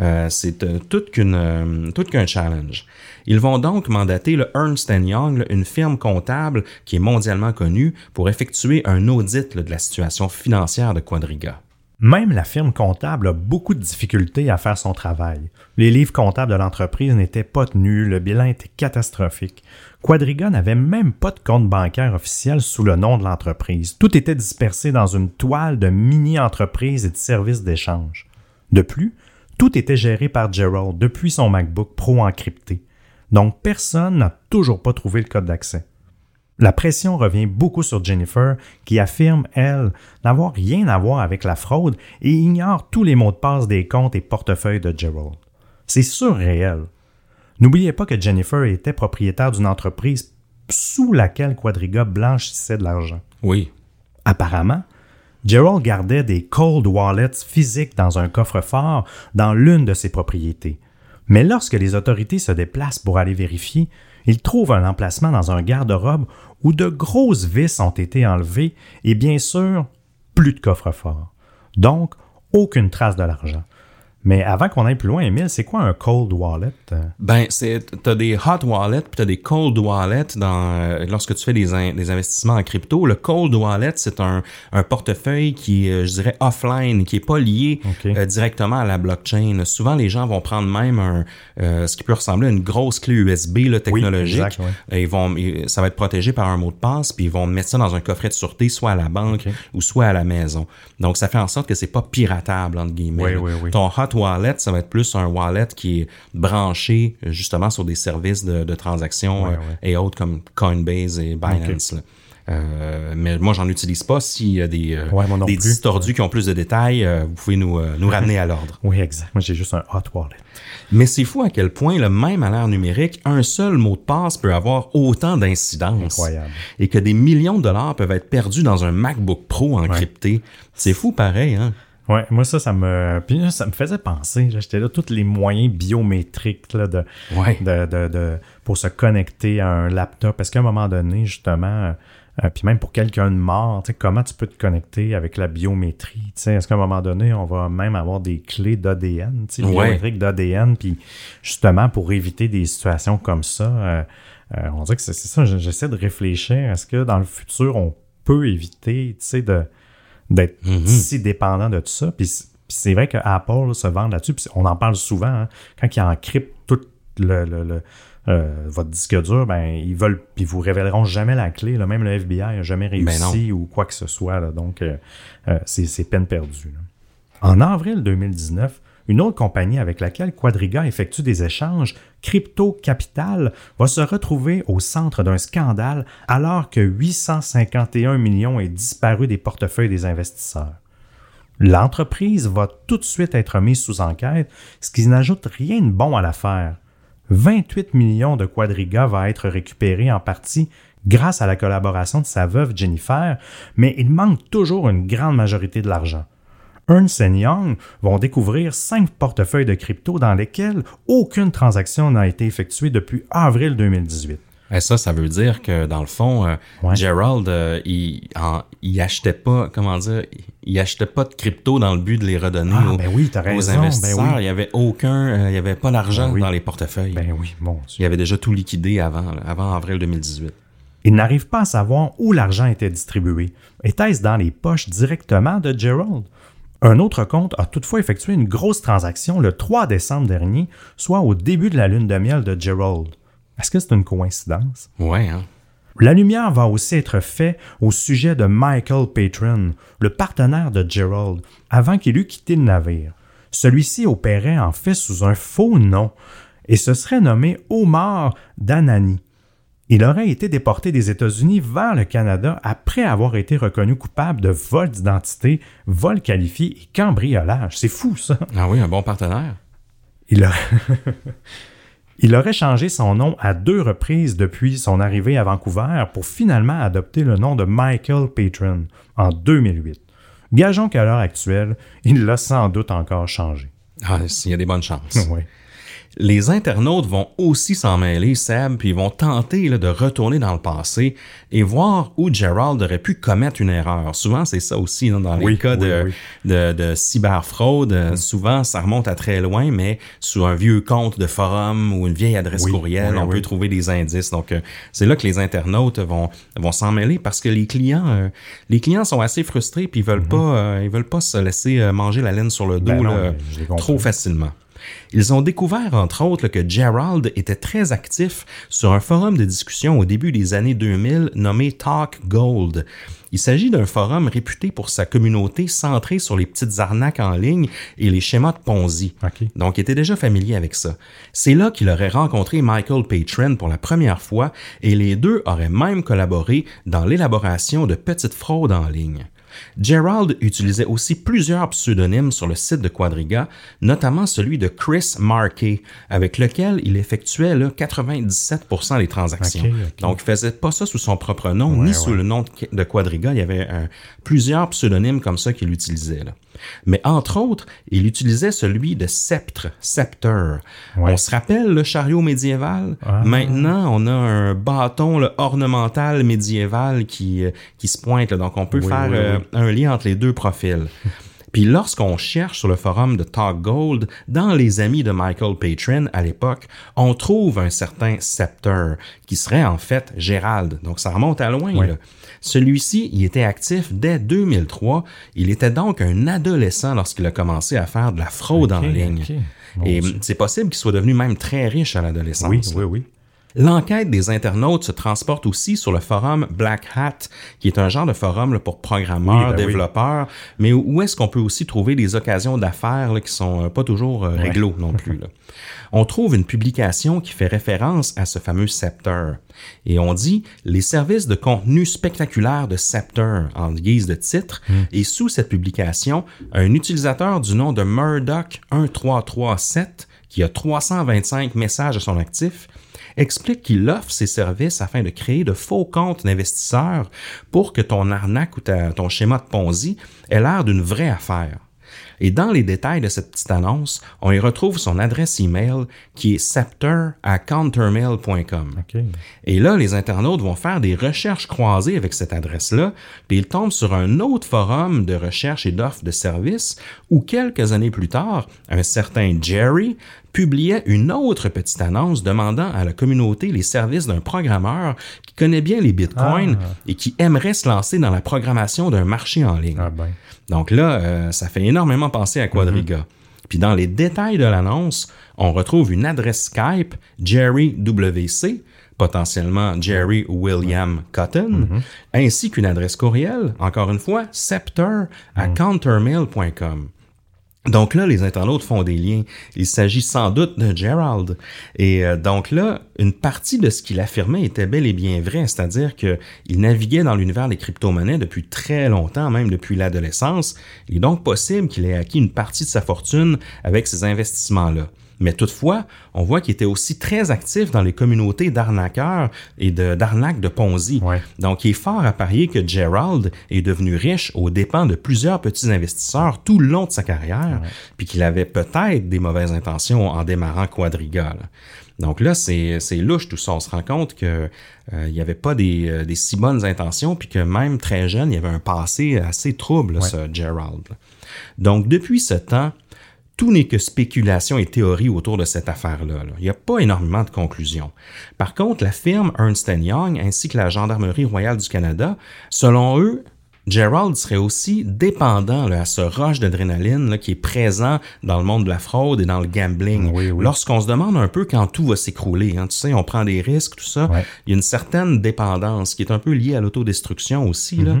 euh, c'est euh, tout qu'un challenge. Ils vont donc mandater le Ernst Young, là, une firme comptable qui est mondialement connue, pour effectuer un audit là, de la situation financière de Quadriga. Même la firme comptable a beaucoup de difficultés à faire son travail. Les livres comptables de l'entreprise n'étaient pas tenus, le bilan était catastrophique. Quadriga n'avait même pas de compte bancaire officiel sous le nom de l'entreprise. Tout était dispersé dans une toile de mini-entreprises et de services d'échange. De plus, tout était géré par Gerald depuis son MacBook Pro encrypté. Donc personne n'a toujours pas trouvé le code d'accès. La pression revient beaucoup sur Jennifer, qui affirme, elle, n'avoir rien à voir avec la fraude et ignore tous les mots de passe des comptes et portefeuilles de Gerald. C'est surréel. N'oubliez pas que Jennifer était propriétaire d'une entreprise sous laquelle Quadriga blanchissait de l'argent. Oui. Apparemment, Gerald gardait des cold wallets physiques dans un coffre-fort dans l'une de ses propriétés. Mais lorsque les autorités se déplacent pour aller vérifier, ils trouvent un emplacement dans un garde-robe où de grosses vis ont été enlevées et bien sûr, plus de coffre-fort. Donc, aucune trace de l'argent. Mais avant qu'on aille plus loin, Emile, c'est quoi un cold wallet? Ben, c'est t'as des hot wallets puis t'as des cold wallets dans euh, lorsque tu fais des, in- des investissements en crypto. Le cold wallet, c'est un, un portefeuille qui est, euh, je dirais, offline, qui est pas lié euh, directement à la blockchain. Souvent, les gens vont prendre même un, euh, ce qui peut ressembler à une grosse clé USB là, technologique. exact, ouais. Et Ils vont, ça va être protégé par un mot de passe, puis ils vont mettre ça dans un coffret de sûreté, soit à la banque ou soit à la maison. Donc, ça fait en sorte que c'est pas piratable entre guillemets. Oui, oui, oui. Ton hot wallet, ça va être plus un wallet qui est branché euh, justement sur des services de, de transactions Ouais, euh, ouais. et autres comme Coinbase et Binance. Euh, mais moi, j'en utilise pas. S'il y a des, euh, Ouais, des distordus qui ont plus de détails, euh, vous pouvez nous, nous [LAUGHS] ramener à l'ordre. Oui, exact. Moi, j'ai juste un hot wallet. Mais c'est fou à quel point, le même à l'ère numérique, un seul mot de passe peut avoir autant d'incidence. Incroyable. Et que des millions de dollars peuvent être perdus dans un MacBook Pro encrypté. C'est fou pareil, hein? Ouais, moi ça, ça me, puis là, ça me faisait penser. J'étais là, tous les moyens biométriques là, de, Ouais. de, de, de- pour se connecter à un laptop. Parce qu'à un moment donné, justement, euh, puis même pour quelqu'un de mort, tu sais, comment tu peux te connecter avec la biométrie? tu sais, Est-ce qu'à un moment donné, on va même avoir des clés d'ADN, Ouais. biométriques d'ADN, puis justement pour éviter des situations comme ça, euh, euh, on dirait que c'est ça, j'essaie de réfléchir. Est-ce que dans le futur, on peut éviter, tu sais, de d'être Mhm. si dépendant de tout ça. Puis c'est vrai que Apple là, se vend là-dessus. Puis on en parle souvent. hein. quand ils encryptent tout le, le- le, euh, votre disque dur, ben ils veulent, puis ils vous révéleront jamais la clé. là. Même le FBI n'a jamais Ben réussi ou quoi que ce soit. là. Donc euh, euh, c'est c'est peine perdue. En avril 2019, une autre compagnie avec laquelle Quadriga effectue des échanges, Crypto Capital, va se retrouver au centre d'un scandale alors que 851 millions est disparu des portefeuilles des investisseurs. L'entreprise va tout de suite être mise sous enquête, ce qui n'ajoute rien de bon à l'affaire. 28 millions de Quadriga va être récupéré en partie grâce à la collaboration de sa veuve Jennifer, mais il manque toujours une grande majorité de l'argent. Ernst Young vont découvrir cinq portefeuilles de crypto dans lesquels aucune transaction n'a été effectuée depuis avril 2018. Et ça, ça veut dire que dans le fond, euh, Ouais. Gerald, euh, il, en- il achetait pas, comment dire, il achetait pas de crypto dans le but de les redonner Ah, aux, ben oui, aux ben investisseurs. oui. Il y avait aucun, euh, il y avait pas d'argent Ben oui. dans les portefeuilles. Ben oui, Dieu. Il avait déjà tout liquidé avant, avant avril 2018. Il n'arrive pas à savoir où l'argent était distribué. Était-ce dans les poches directement de Gerald? Un autre compte a toutefois effectué une grosse transaction le 3 décembre dernier, soit au début de la lune de miel de Gerald. Est-ce que c'est une coïncidence? Ouais, hein. La lumière va aussi être faite au sujet de Michael Patron, le partenaire de Gerald, avant qu'il eût quitté le navire. Celui-ci opérait en fait sous un faux nom et se serait nommé Omar Danani. Il aurait été déporté des États-Unis vers le Canada après avoir été reconnu coupable de vol d'identité, vol qualifié et cambriolage. C'est fou ça. Ah oui, un bon partenaire. Il, a- [LAUGHS] Il aurait changé son nom à deux reprises depuis son arrivée à Vancouver pour finalement adopter le nom de Michael Patron en 2008. Gageons qu'à l'heure actuelle, il l'a sans doute encore changé. Ah, il y a des bonnes chances. [LAUGHS] Oui. Les internautes vont aussi s'en mêler, Seb, puis ils vont tenter là, de retourner dans le passé et voir où Gerald aurait pu commettre une erreur. Souvent, c'est ça aussi là, dans les Oui, cas oui, de, oui. de, de cyberfraude. Euh, Souvent, ça remonte à très loin, mais sur un vieux compte de forum ou une vieille adresse courriel, on peut trouver des indices. Donc, euh, c'est là que les internautes vont, vont s'en mêler parce que les clients, euh, les clients sont assez frustrés puis ils veulent pas, euh, ils veulent pas se laisser manger la laine sur le dos. Ben non, là, comprends. trop facilement. Ils ont découvert, entre autres, que Gerald était très actif sur un forum de discussion au début des années 2000 nommé Talk Gold. Il s'agit d'un forum réputé pour sa communauté centrée sur les petites arnaques en ligne et les schémas de Ponzi. Donc, il était déjà familier avec ça. C'est là qu'il aurait rencontré Michael Patron pour la première fois et les deux auraient même collaboré dans l'élaboration de petites fraudes en ligne. Gerald utilisait aussi plusieurs pseudonymes sur le site de Quadriga, notamment celui de Chris Markey, avec lequel il effectuait là, 97% des transactions. Donc, il faisait pas ça sous son propre nom, Ouais, ni sous le nom de, de Quadriga. Il y avait euh, plusieurs pseudonymes comme ça qu'il utilisait. là. Mais entre autres, il utilisait celui de sceptre, scepter. Ouais. On se rappelle le chariot médiéval? Ah. Maintenant, on a un bâton là, ornemental médiéval qui, euh, qui se pointe. là. donc, on peut Oui, faire oui, euh, un lien entre les deux profils. [LAUGHS] Puis lorsqu'on cherche sur le forum de Talk Gold, dans les amis de Michael Patron à l'époque, on trouve un certain Scepter, qui serait en fait Gérald. Donc ça remonte à loin. Là. Celui-ci, il était actif dès 2003. Il était donc un adolescent lorsqu'il a commencé à faire de la fraude en ligne. Et c'est possible qu'il soit devenu même très riche à l'adolescence. Oui, oui, oui. L'enquête des internautes se transporte aussi sur le forum Black Hat, qui est un genre de forum là, pour programmeurs, Oui, ben oui. développeurs, mais où est-ce qu'on peut aussi trouver des occasions d'affaires qui sont euh, pas toujours euh, réglo non plus. là. [LAUGHS] On trouve une publication qui fait référence à ce fameux Scepter. Et on dit les services de contenu spectaculaire de Scepter en guise de titre. Hmm. Et sous cette publication, un utilisateur du nom de Murdoch1337 qui a 325 messages à son actif explique qu'il offre ses services afin de créer de faux comptes d'investisseurs pour que ton arnaque ou ton schéma de Ponzi ait l'air d'une vraie affaire. Et dans les détails de cette petite annonce, on y retrouve son adresse email qui est scepter à countermail.com. OK. Et là, les internautes vont faire des recherches croisées avec cette adresse-là, puis ils tombent sur un autre forum de recherche et d'offres de services où quelques années plus tard, un certain Jerry publiait une autre petite annonce demandant à la communauté les services d'un programmeur qui connaît bien les bitcoins Ah. et qui aimerait se lancer dans la programmation d'un marché en ligne. Ah ben. Donc là, euh, ça fait énormément penser à Quadriga. Puis dans les détails de l'annonce, on retrouve une adresse Skype Jerry WC, potentiellement Jerry William Cotton, ainsi qu'une adresse courriel, encore une fois, scepter à countermail.com. Donc là, les internautes font des liens. Il s'agit sans doute de Gerald. Et euh, donc là, une partie de ce qu'il affirmait était bel et bien vrai, c'est-à-dire que il naviguait dans l'univers des crypto-monnaies depuis très longtemps, même depuis l'adolescence. Il est donc possible qu'il ait acquis une partie de sa fortune avec ces investissements-là. Mais toutefois, on voit qu'il était aussi très actif dans les communautés d'arnaqueurs et de- d'arnaques de, Ponzi. Ouais. Donc, il est fort à parier que Gerald est devenu riche aux dépens de plusieurs petits investisseurs tout le long de sa carrière, puis qu'il avait peut-être des mauvaises intentions en démarrant Quadriga. là. Donc là, c'est louche tout ça. On se rend compte que euh, il n'y avait pas des, euh, des si bonnes intentions, puis que même très jeune, il y avait un passé assez trouble, ce Gerald. Donc, depuis ce temps, tout n'est que spéculation et théorie autour de cette affaire-là. là. Il n'y a pas énormément de conclusions. Par contre, la firme Ernst Young ainsi que la Gendarmerie royale du Canada, selon eux, Gerald serait aussi dépendant là, à ce rush d'adrénaline qui est présent dans le monde de la fraude et dans le gambling. Oui, oui. Lorsqu'on se demande un peu quand tout va s'écrouler, hein, tu sais, on prend des risques, tout ça, Ouais. il y a une certaine dépendance qui est un peu liée à l'autodestruction aussi. Là.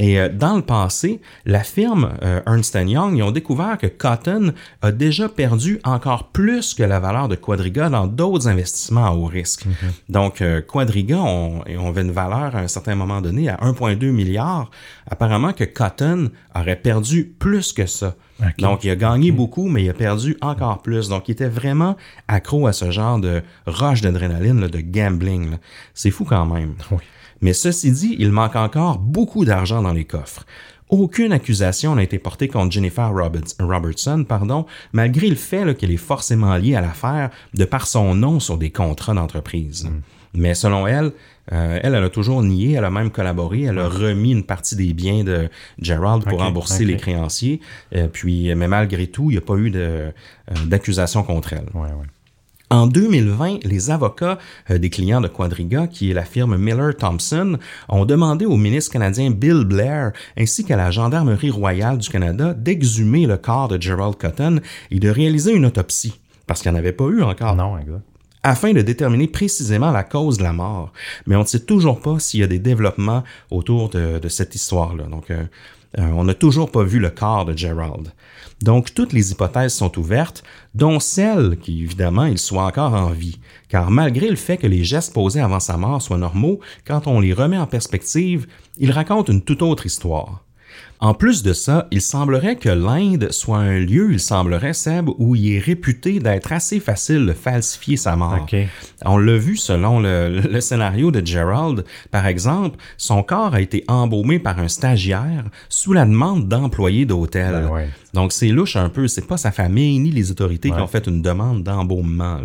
Et euh, dans le passé, la firme euh, Ernst Young, ils ont découvert que Cotton a déjà perdu encore plus que la valeur de Quadriga dans d'autres investissements à haut risque. Donc, euh, Quadriga, on, on avait une valeur à un certain moment donné à 1,2 milliard. Apparemment que Cotton aurait perdu plus que ça. Donc, il a gagné beaucoup, mais il a perdu encore plus. Donc, il était vraiment accro à ce genre de rush d'adrénaline, de gambling. C'est fou quand même. Oui. Mais ceci dit, il manque encore beaucoup d'argent dans les coffres. Aucune accusation n'a été portée contre Jennifer Roberts- Robertson, pardon, malgré le fait qu'elle est forcément liée à l'affaire de par son nom sur des contrats d'entreprise. Mais selon elle, euh, elle, elle a toujours nié, elle a même collaboré, elle a remis une partie des biens de Gerald pour rembourser les créanciers. Euh, puis, mais malgré tout, il n'y a pas eu euh, d'accusation contre elle. Ouais, ouais. En 2020, les avocats euh, des clients de Quadriga, qui est la firme Miller Thompson, ont demandé au ministre canadien Bill Blair ainsi qu'à la Gendarmerie royale du Canada d'exhumer le corps de Gerald Cotton et de réaliser une autopsie, parce qu'il n'y en avait pas eu encore, Non, exact. afin de déterminer précisément la cause de la mort. Mais on ne sait toujours pas s'il y a des développements autour de, de cette histoire-là. Donc, euh, euh, on n'a toujours pas vu le corps de Gerald. Donc, toutes les hypothèses sont ouvertes, dont celle qui, évidemment, il soit encore en vie. Car malgré le fait que les gestes posés avant sa mort soient normaux, quand on les remet en perspective, ils racontent une toute autre histoire. En plus de ça, il semblerait que l'Inde soit un lieu, il semblerait, Seb, où il est réputé d'être assez facile de falsifier sa mort. OK. On l'a vu selon le, le scénario de Gerald. Par exemple, son corps a été embaumé par un stagiaire sous la demande d'employés d'hôtel. Ben ouais. Donc c'est louche un peu, c'est pas sa famille ni les autorités qui ont fait une demande d'embaumement.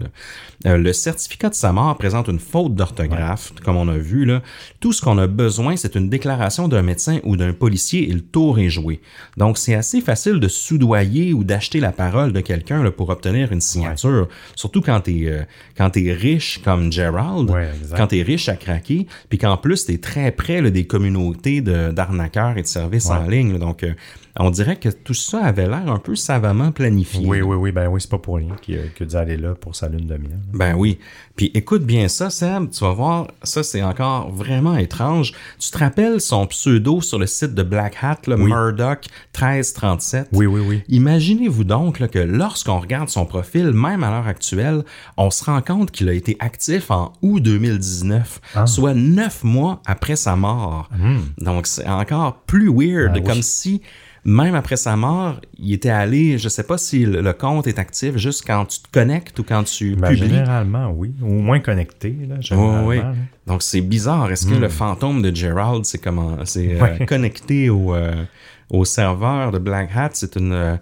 Euh, le certificat de sa mort présente une faute d'orthographe, comme on a vu. Là. Tout ce qu'on a besoin, c'est une déclaration d'un médecin ou d'un policier et le tour est joué. Donc c'est assez facile de soudoyer ou d'acheter la parole de quelqu'un pour obtenir une signature. Surtout quand t'es euh, quand t'es riche comme Gerald, quand t'es riche à craquer, puis qu'en plus t'es très près là, des communautés de- d'arnaqueurs et de services en ligne. là. Donc euh, on dirait que tout ça avait l'air un peu savamment planifié. Oui, oui, oui, ben oui, c'est pas pour rien dû aller là pour sa lune de miel. Ben oui. Puis écoute bien ça, Seb, tu vas voir, ça c'est encore vraiment étrange. Tu te rappelles son pseudo sur le site de Black Hat, le Murdoch 1337? Oui, oui, oui. Imaginez-vous donc là, que lorsqu'on regarde son profil, même à l'heure actuelle, on se rend compte qu'il a été actif en août 2019, Ah. soit neuf mois après sa mort. Donc c'est encore plus weird, Hmm. Ben oui. comme si même après sa mort, il était allé, je sais pas si le, le compte est actif juste quand tu te connectes ou quand tu Ben, publies. généralement, oui. Au moins connecté, là, Oui, généralement. oui. là. Donc c'est bizarre. Est-ce que le fantôme de Gerald, c'est comment, c'est euh, connecté au, euh, au serveur de Black Hat? C'est une, euh,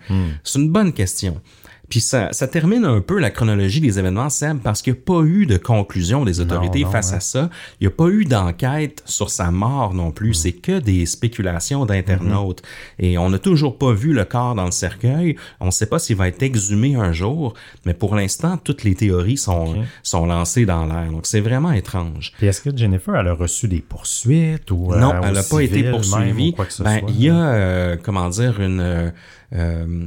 c'est une bonne question. Puis ça, ça termine un peu la chronologie des événements, Seb, parce qu'il n'y a pas eu de conclusion des autorités non, face ouais. à ça. Il n'y a pas eu d'enquête sur sa mort non plus. C'est que des spéculations d'internautes. Et on n'a toujours pas vu le corps dans le cercueil. On ne sait pas s'il va être exhumé un jour. Mais pour l'instant, toutes les théories sont, sont lancées dans l'air. Donc c'est vraiment étrange. Puis est-ce que Jennifer, elle a reçu des poursuites ou Non, euh, elle n'a pas été même, poursuivie. ou quoi que ce Ben, soit? il y a, euh, comment dire, une, euh, euh,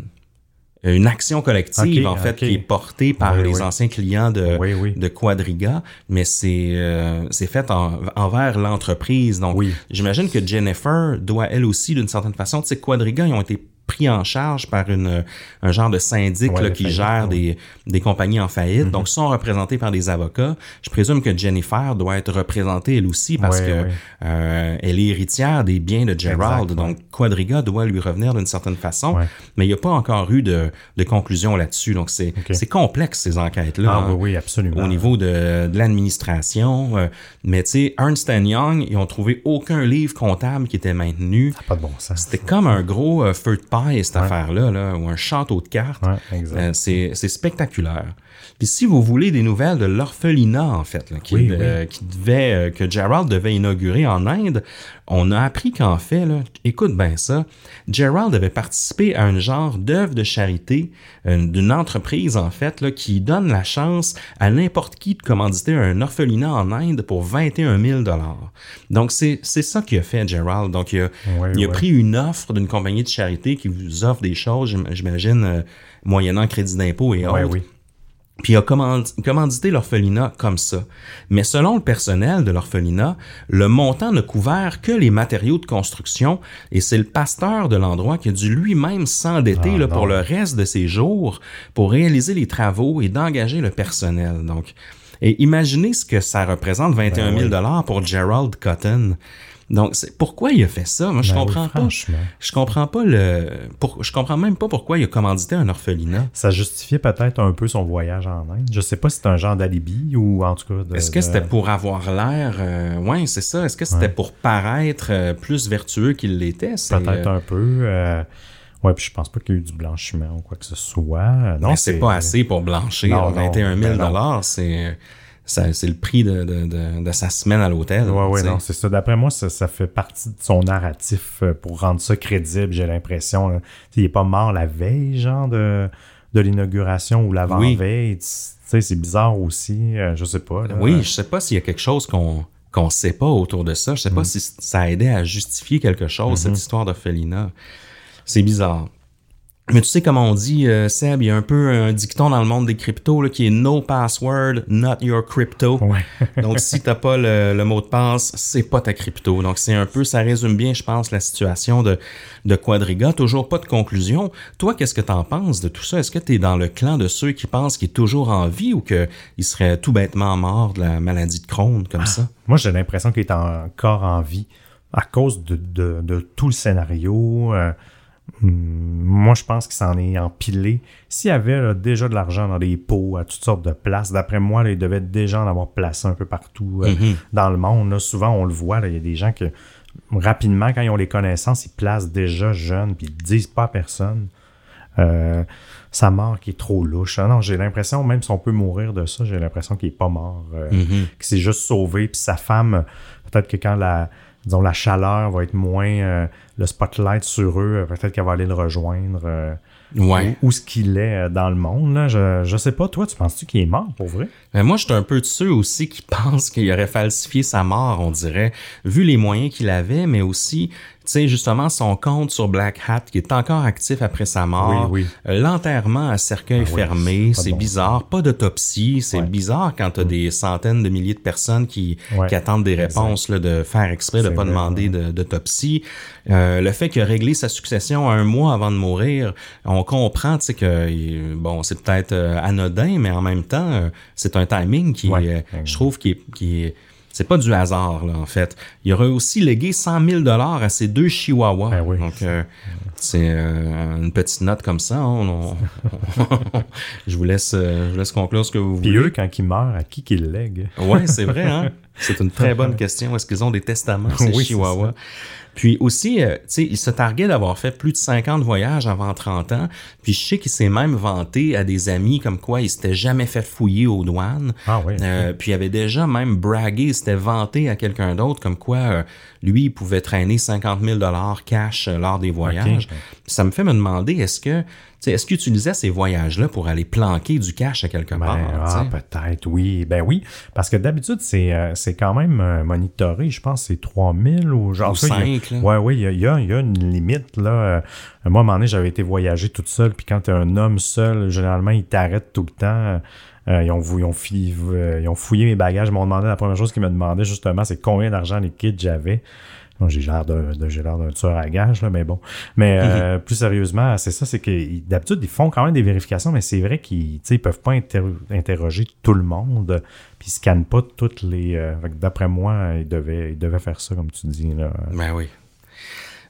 une action collective, en fait, qui est portée par Oui, les oui. anciens clients de, Oui, oui. de Quadriga, mais c'est euh, c'est fait en- envers l'entreprise. Donc, Oui. j'imagine que Jennifer doit, elle aussi, d'une certaine façon, tu sais, Quadriga, ils ont été pris en charge par une, un genre de syndic Ouais, là, qui faillite, gère ouais. des, des compagnies en faillite. Mhm. Donc, sont représentés par des avocats. Je présume que Jennifer doit être représentée elle aussi parce Ouais, que euh, elle est héritière des biens de Gerald. Exact, donc, Quadriga doit lui revenir d'une certaine façon. Mais il n'y a pas encore eu de, de conclusion là-dessus. Donc, c'est c'est complexe, ces enquêtes-là. Ah hein, oui, absolument. Au niveau de, de l'administration. euh, mais tu sais, Ernst Young, ils ont trouvé aucun livre comptable qui était maintenu. Pas de bon sens. C'était comme un gros euh, feu de paille, cette affaire-là, là, ou un château de cartes. Ouais. Euh, c'est spectaculaire. Puis si vous voulez des nouvelles de l'orphelinat, en fait, là, qui, Oui, euh, qui devait, euh, que Gerald devait inaugurer en Inde, on a appris qu'en fait, là, écoute bien ça, Gerald avait participé à un genre d'œuvre de charité euh, d'une entreprise, en fait, là, qui donne la chance à n'importe qui de commanditer un orphelinat en Inde pour 21 000 Donc, c'est c'est ça qu'il a fait, Gerald. Donc, il a, il a pris une offre d'une compagnie de charité qui vous offre des choses, j'im- j'imagine, euh, moyennant crédit d'impôt et autres. Puis a command- commandité l'orphelinat comme ça. Mais selon le personnel de l'orphelinat, le montant ne couvert que les matériaux de construction et c'est le pasteur de l'endroit qui a dû lui-même s'endetter Ah, pour le reste de ses jours pour réaliser les travaux et d'engager le personnel. Donc, et imaginez ce que ça représente 21 000 dollars pour Gerald Cotton. Donc, c'est pourquoi il a fait ça? Moi, je Ben oui, comprends pas. Je comprends pas le. Pour, je comprends même pas pourquoi il a commandité un orphelinat. Ça justifiait peut-être un peu son voyage en Inde. Je sais pas si c'est un genre d'alibi ou en tout cas. de- Est-ce que de- c'était pour avoir l'air. euh, ouais, c'est ça. Est-ce que c'était pour paraître euh, plus vertueux qu'il l'était? C'est, Peut-être euh, un peu. euh, Ouais, puis je pense pas qu'il y ait eu du blanchiment ou quoi que ce soit. Non, c'est pas assez pour blanchir. Non, non, 21 000 ben c'est. C'est le prix de, de, de, de sa semaine à l'hôtel. Tu sais. non, c'est ça. D'après moi, ça, ça fait partie de son narratif euh, pour rendre ça crédible, j'ai l'impression. Il est pas mort la veille, genre, de, de l'inauguration ou l'avant-veille. Tu sais, c'est bizarre aussi. euh, je sais pas. là. Oui, je sais pas s'il y a quelque chose qu'on qu'on sait pas autour de ça. Je sais pas si ça a aidé à justifier quelque chose, cette histoire d'orphelinat. C'est bizarre. Mais tu sais, comme on dit, euh, Seb, il y a un peu un dicton dans le monde des cryptos là, qui est no password, not your crypto. Ouais. [LAUGHS] Donc, si t'as pas le, le mot de passe, c'est pas ta crypto. Donc, c'est un peu, ça résume bien, je pense, la situation de, de Quadriga. Toujours pas de conclusion. Toi, qu'est-ce que t'en penses de tout ça? Est-ce que t'es dans le clan de ceux qui pensent qu'il est toujours en vie ou qu'il serait tout bêtement mort de la maladie de Crohn, comme ça? Moi, j'ai l'impression qu'il est encore en vie. à cause de, de- de tout le scénario. euh, moi, je pense qu'il s'en est empilé. S'il y avait là, déjà de l'argent dans des pots à toutes sortes de places, d'après moi, là, il devait déjà en avoir placé un peu partout euh, Mhm. dans le monde. là. Souvent, on le voit, il y a des gens que rapidement, quand ils ont les connaissances, ils placent déjà jeunes, puis ils ne disent pas à personne. Euh, sa mort qui est trop louche. Ah non, j'ai l'impression, même si on peut mourir de ça, j'ai l'impression qu'il est pas mort. euh, Mhm. qu'il s'est juste sauvé. Puis sa femme, peut-être que quand la, disons, la chaleur va être moins euh, le spotlight sur eux, euh, peut-être qu'elle va aller le rejoindre. euh, Ouais. où, où ce qu'il est euh, dans le monde. Là. Je, je sais pas, toi, tu penses-tu qu'il est mort pour vrai? Mais moi, je suis un peu de ceux aussi qui [LAUGHS] pensent qu'il aurait falsifié sa mort, on dirait, vu les moyens qu'il avait, mais aussi, sais, justement, son compte sur Black Hat, qui est encore actif après sa mort. Oui, oui. Euh, L'enterrement à cercueil Ah oui, fermé, c'est bon. bizarre. Pas d'autopsie, c'est Ouais. Mm. bizarre quand t'as des centaines de milliers de personnes qui, Ouais. qui attendent des réponses, là, de faire exprès, de pas vrai, demander de- d'autopsie. Euh, le fait qu'il a réglé sa succession un mois avant de mourir, on comprend, tu sais, que, bon, c'est peut-être euh, anodin, mais en même temps, euh, c'est un timing qui, je trouve, qui est, qui est- c'est pas du hasard, là, en fait. Il aurait aussi légué 100 000 dollars à ses deux chihuahuas. Ben oui. Donc, euh, c'est euh, une petite note comme ça. hein, on- on- [LAUGHS] je vous laisse, euh, je vous laisse conclure ce que vous Puis voulez. eux, quand ils meurent, à qui qu'ils lèguent? Ouais, c'est vrai, hein? C'est une très bonne question. Est-ce qu'ils ont des testaments, [LAUGHS] ces Oui, chihuahuas? Puis aussi, euh, tu sais, il se targuait d'avoir fait plus de 50 voyages avant 30 ans. Puis je sais qu'il s'est même vanté à des amis comme quoi il s'était jamais fait fouiller aux douanes. Ah oui. Euh, puis il avait déjà même bragué, il s'était vanté à quelqu'un d'autre comme quoi euh, lui, il pouvait traîner 50 000 dollars cash euh, lors des voyages. Ça me fait me demander, est-ce que, tu est-ce qu'il utilisait ces voyages-là pour aller planquer du cash à quelque Ben, part? ah, tu peut-être, oui. Ben oui, parce que d'habitude, c'est euh, c'est quand même euh, monitoré. Je pense que c'est 3000 ou genre... Ou ça, il y a- cinq, là. Ouais, oui, il y a, il y a- il y a une limite, là. Moi, à un moment donné, j'avais été voyager toute seule, puis quand t'es un homme seul, généralement, ils t'arrêtent tout le temps. Euh, ils, ont, vou- ils, ont fi- euh, ils ont fouillé mes bagages, ils m'ont demandé, la première chose qu'ils me demandaient, justement, c'est combien d'argent liquide j'avais. Bon, j'ai l'air d'un de, j'ai l'air d'un tueur à gage, là, mais bon. Mais [LAUGHS] euh, plus sérieusement, c'est ça, c'est que d'habitude, ils font quand même des vérifications, mais c'est vrai qu'ils ils peuvent pas inter- interroger tout le monde, puis ils scannent pas toutes les... euh, fait que D'après moi, ils devaient, ils devaient faire ça, comme tu dis. Là. Ben oui.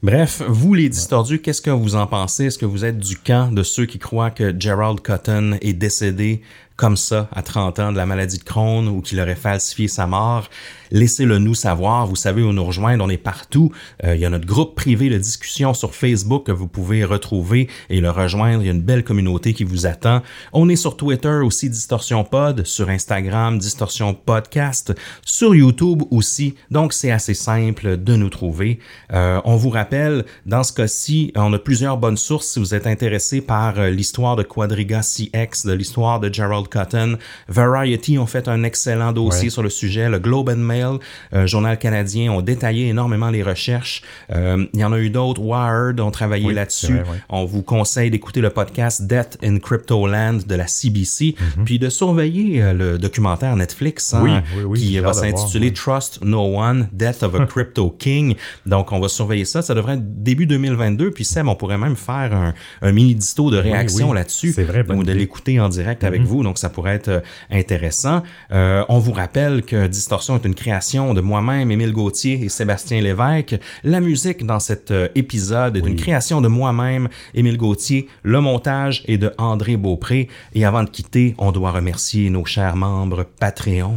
Bref, vous les distordus, qu'est-ce que vous en pensez? Est-ce que vous êtes du camp de ceux qui croient que Gerald Cotton est décédé comme ça à 30 ans de la maladie de Crohn ou qu'il aurait falsifié sa mort? Laissez-le nous savoir. Vous savez où nous rejoindre. On est partout. Euh, il y a notre groupe privé de discussion sur Facebook que vous pouvez retrouver et le rejoindre. Il y a une belle communauté qui vous attend. On est sur Twitter aussi, Distorsion Pod, sur Instagram, Distorsion Podcast, sur YouTube aussi. Donc, c'est assez simple de nous trouver. Euh, on vous rappelle, dans ce cas-ci, on a plusieurs bonnes sources si vous êtes intéressé par euh, l'histoire de Quadriga CX, de l'histoire de Gerald Cotton. Variety ont fait un excellent dossier Ouais. sur le sujet. Le Globe and Mail, euh, journal canadien, ont détaillé énormément les recherches. Euh, il y en a eu d'autres. Wired ont travaillé Oui, là-dessus. vrai, ouais. On vous conseille d'écouter le podcast Death in Cryptoland de la CBC, puis de surveiller euh, le documentaire Netflix hein. Oui, oui, qui va voir, s'intituler. Trust No One, Death of a Crypto King. Donc, on va surveiller ça. Ça devrait être début 2022. Puis, Sam, on pourrait même faire un, un mini disto de réaction là-dessus. C'est vrai, bonne Ou de idée. L'écouter en direct avec vous. Donc, ça pourrait être euh, intéressant. Euh, on vous rappelle que Distorsion est une création de moi-même, Émile Gauthier et Sébastien Lévesque. La musique dans cet euh, épisode est une création de moi-même, Émile Gauthier. Le montage est de André Beaupré. Et avant de quitter, on doit remercier nos chers membres Patreon.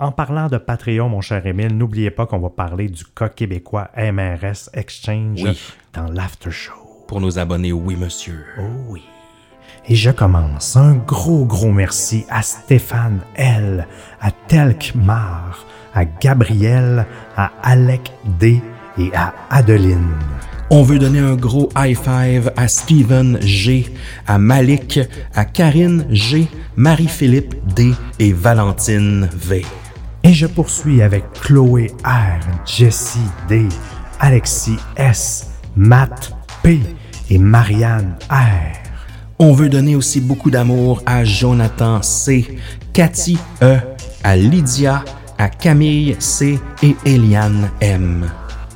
En parlant de Patreon, mon cher Émile, n'oubliez pas qu'on va parler du cas québécois MRS Exchange Oui. dans l'after show. Pour nos abonnés, oui, monsieur. Oh oui. Et je commence. Un gros, gros merci à Stéphane L, à Telkmar, à Gabriel, à Alec D et à Adeline. On veut donner un gros high five à Steven G, à Malik, à Karine G, Marie-Philippe D et Valentine V. Et je poursuis avec Chloé R, Jessie D, Alexis S, Matt P et Marianne R. On veut donner aussi beaucoup d'amour à Jonathan C, Cathy E, à Lydia, à Camille C et Eliane M.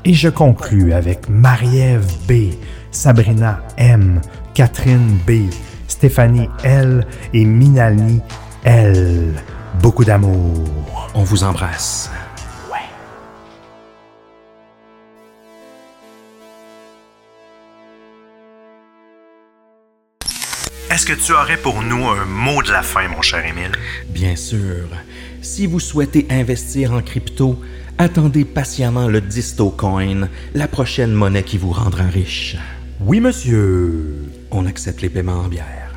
Et je conclus avec Marie-Ève B, Sabrina M, Catherine B, Stéphanie L et Minali L. Beaucoup d'amour. On vous embrasse. Est-ce que tu aurais pour nous un mot de la fin, mon cher Émile? Bien sûr. Si vous souhaitez investir en crypto, attendez patiemment le DistoCoin, la prochaine monnaie qui vous rendra riche. Oui, monsieur. On accepte les paiements en bière.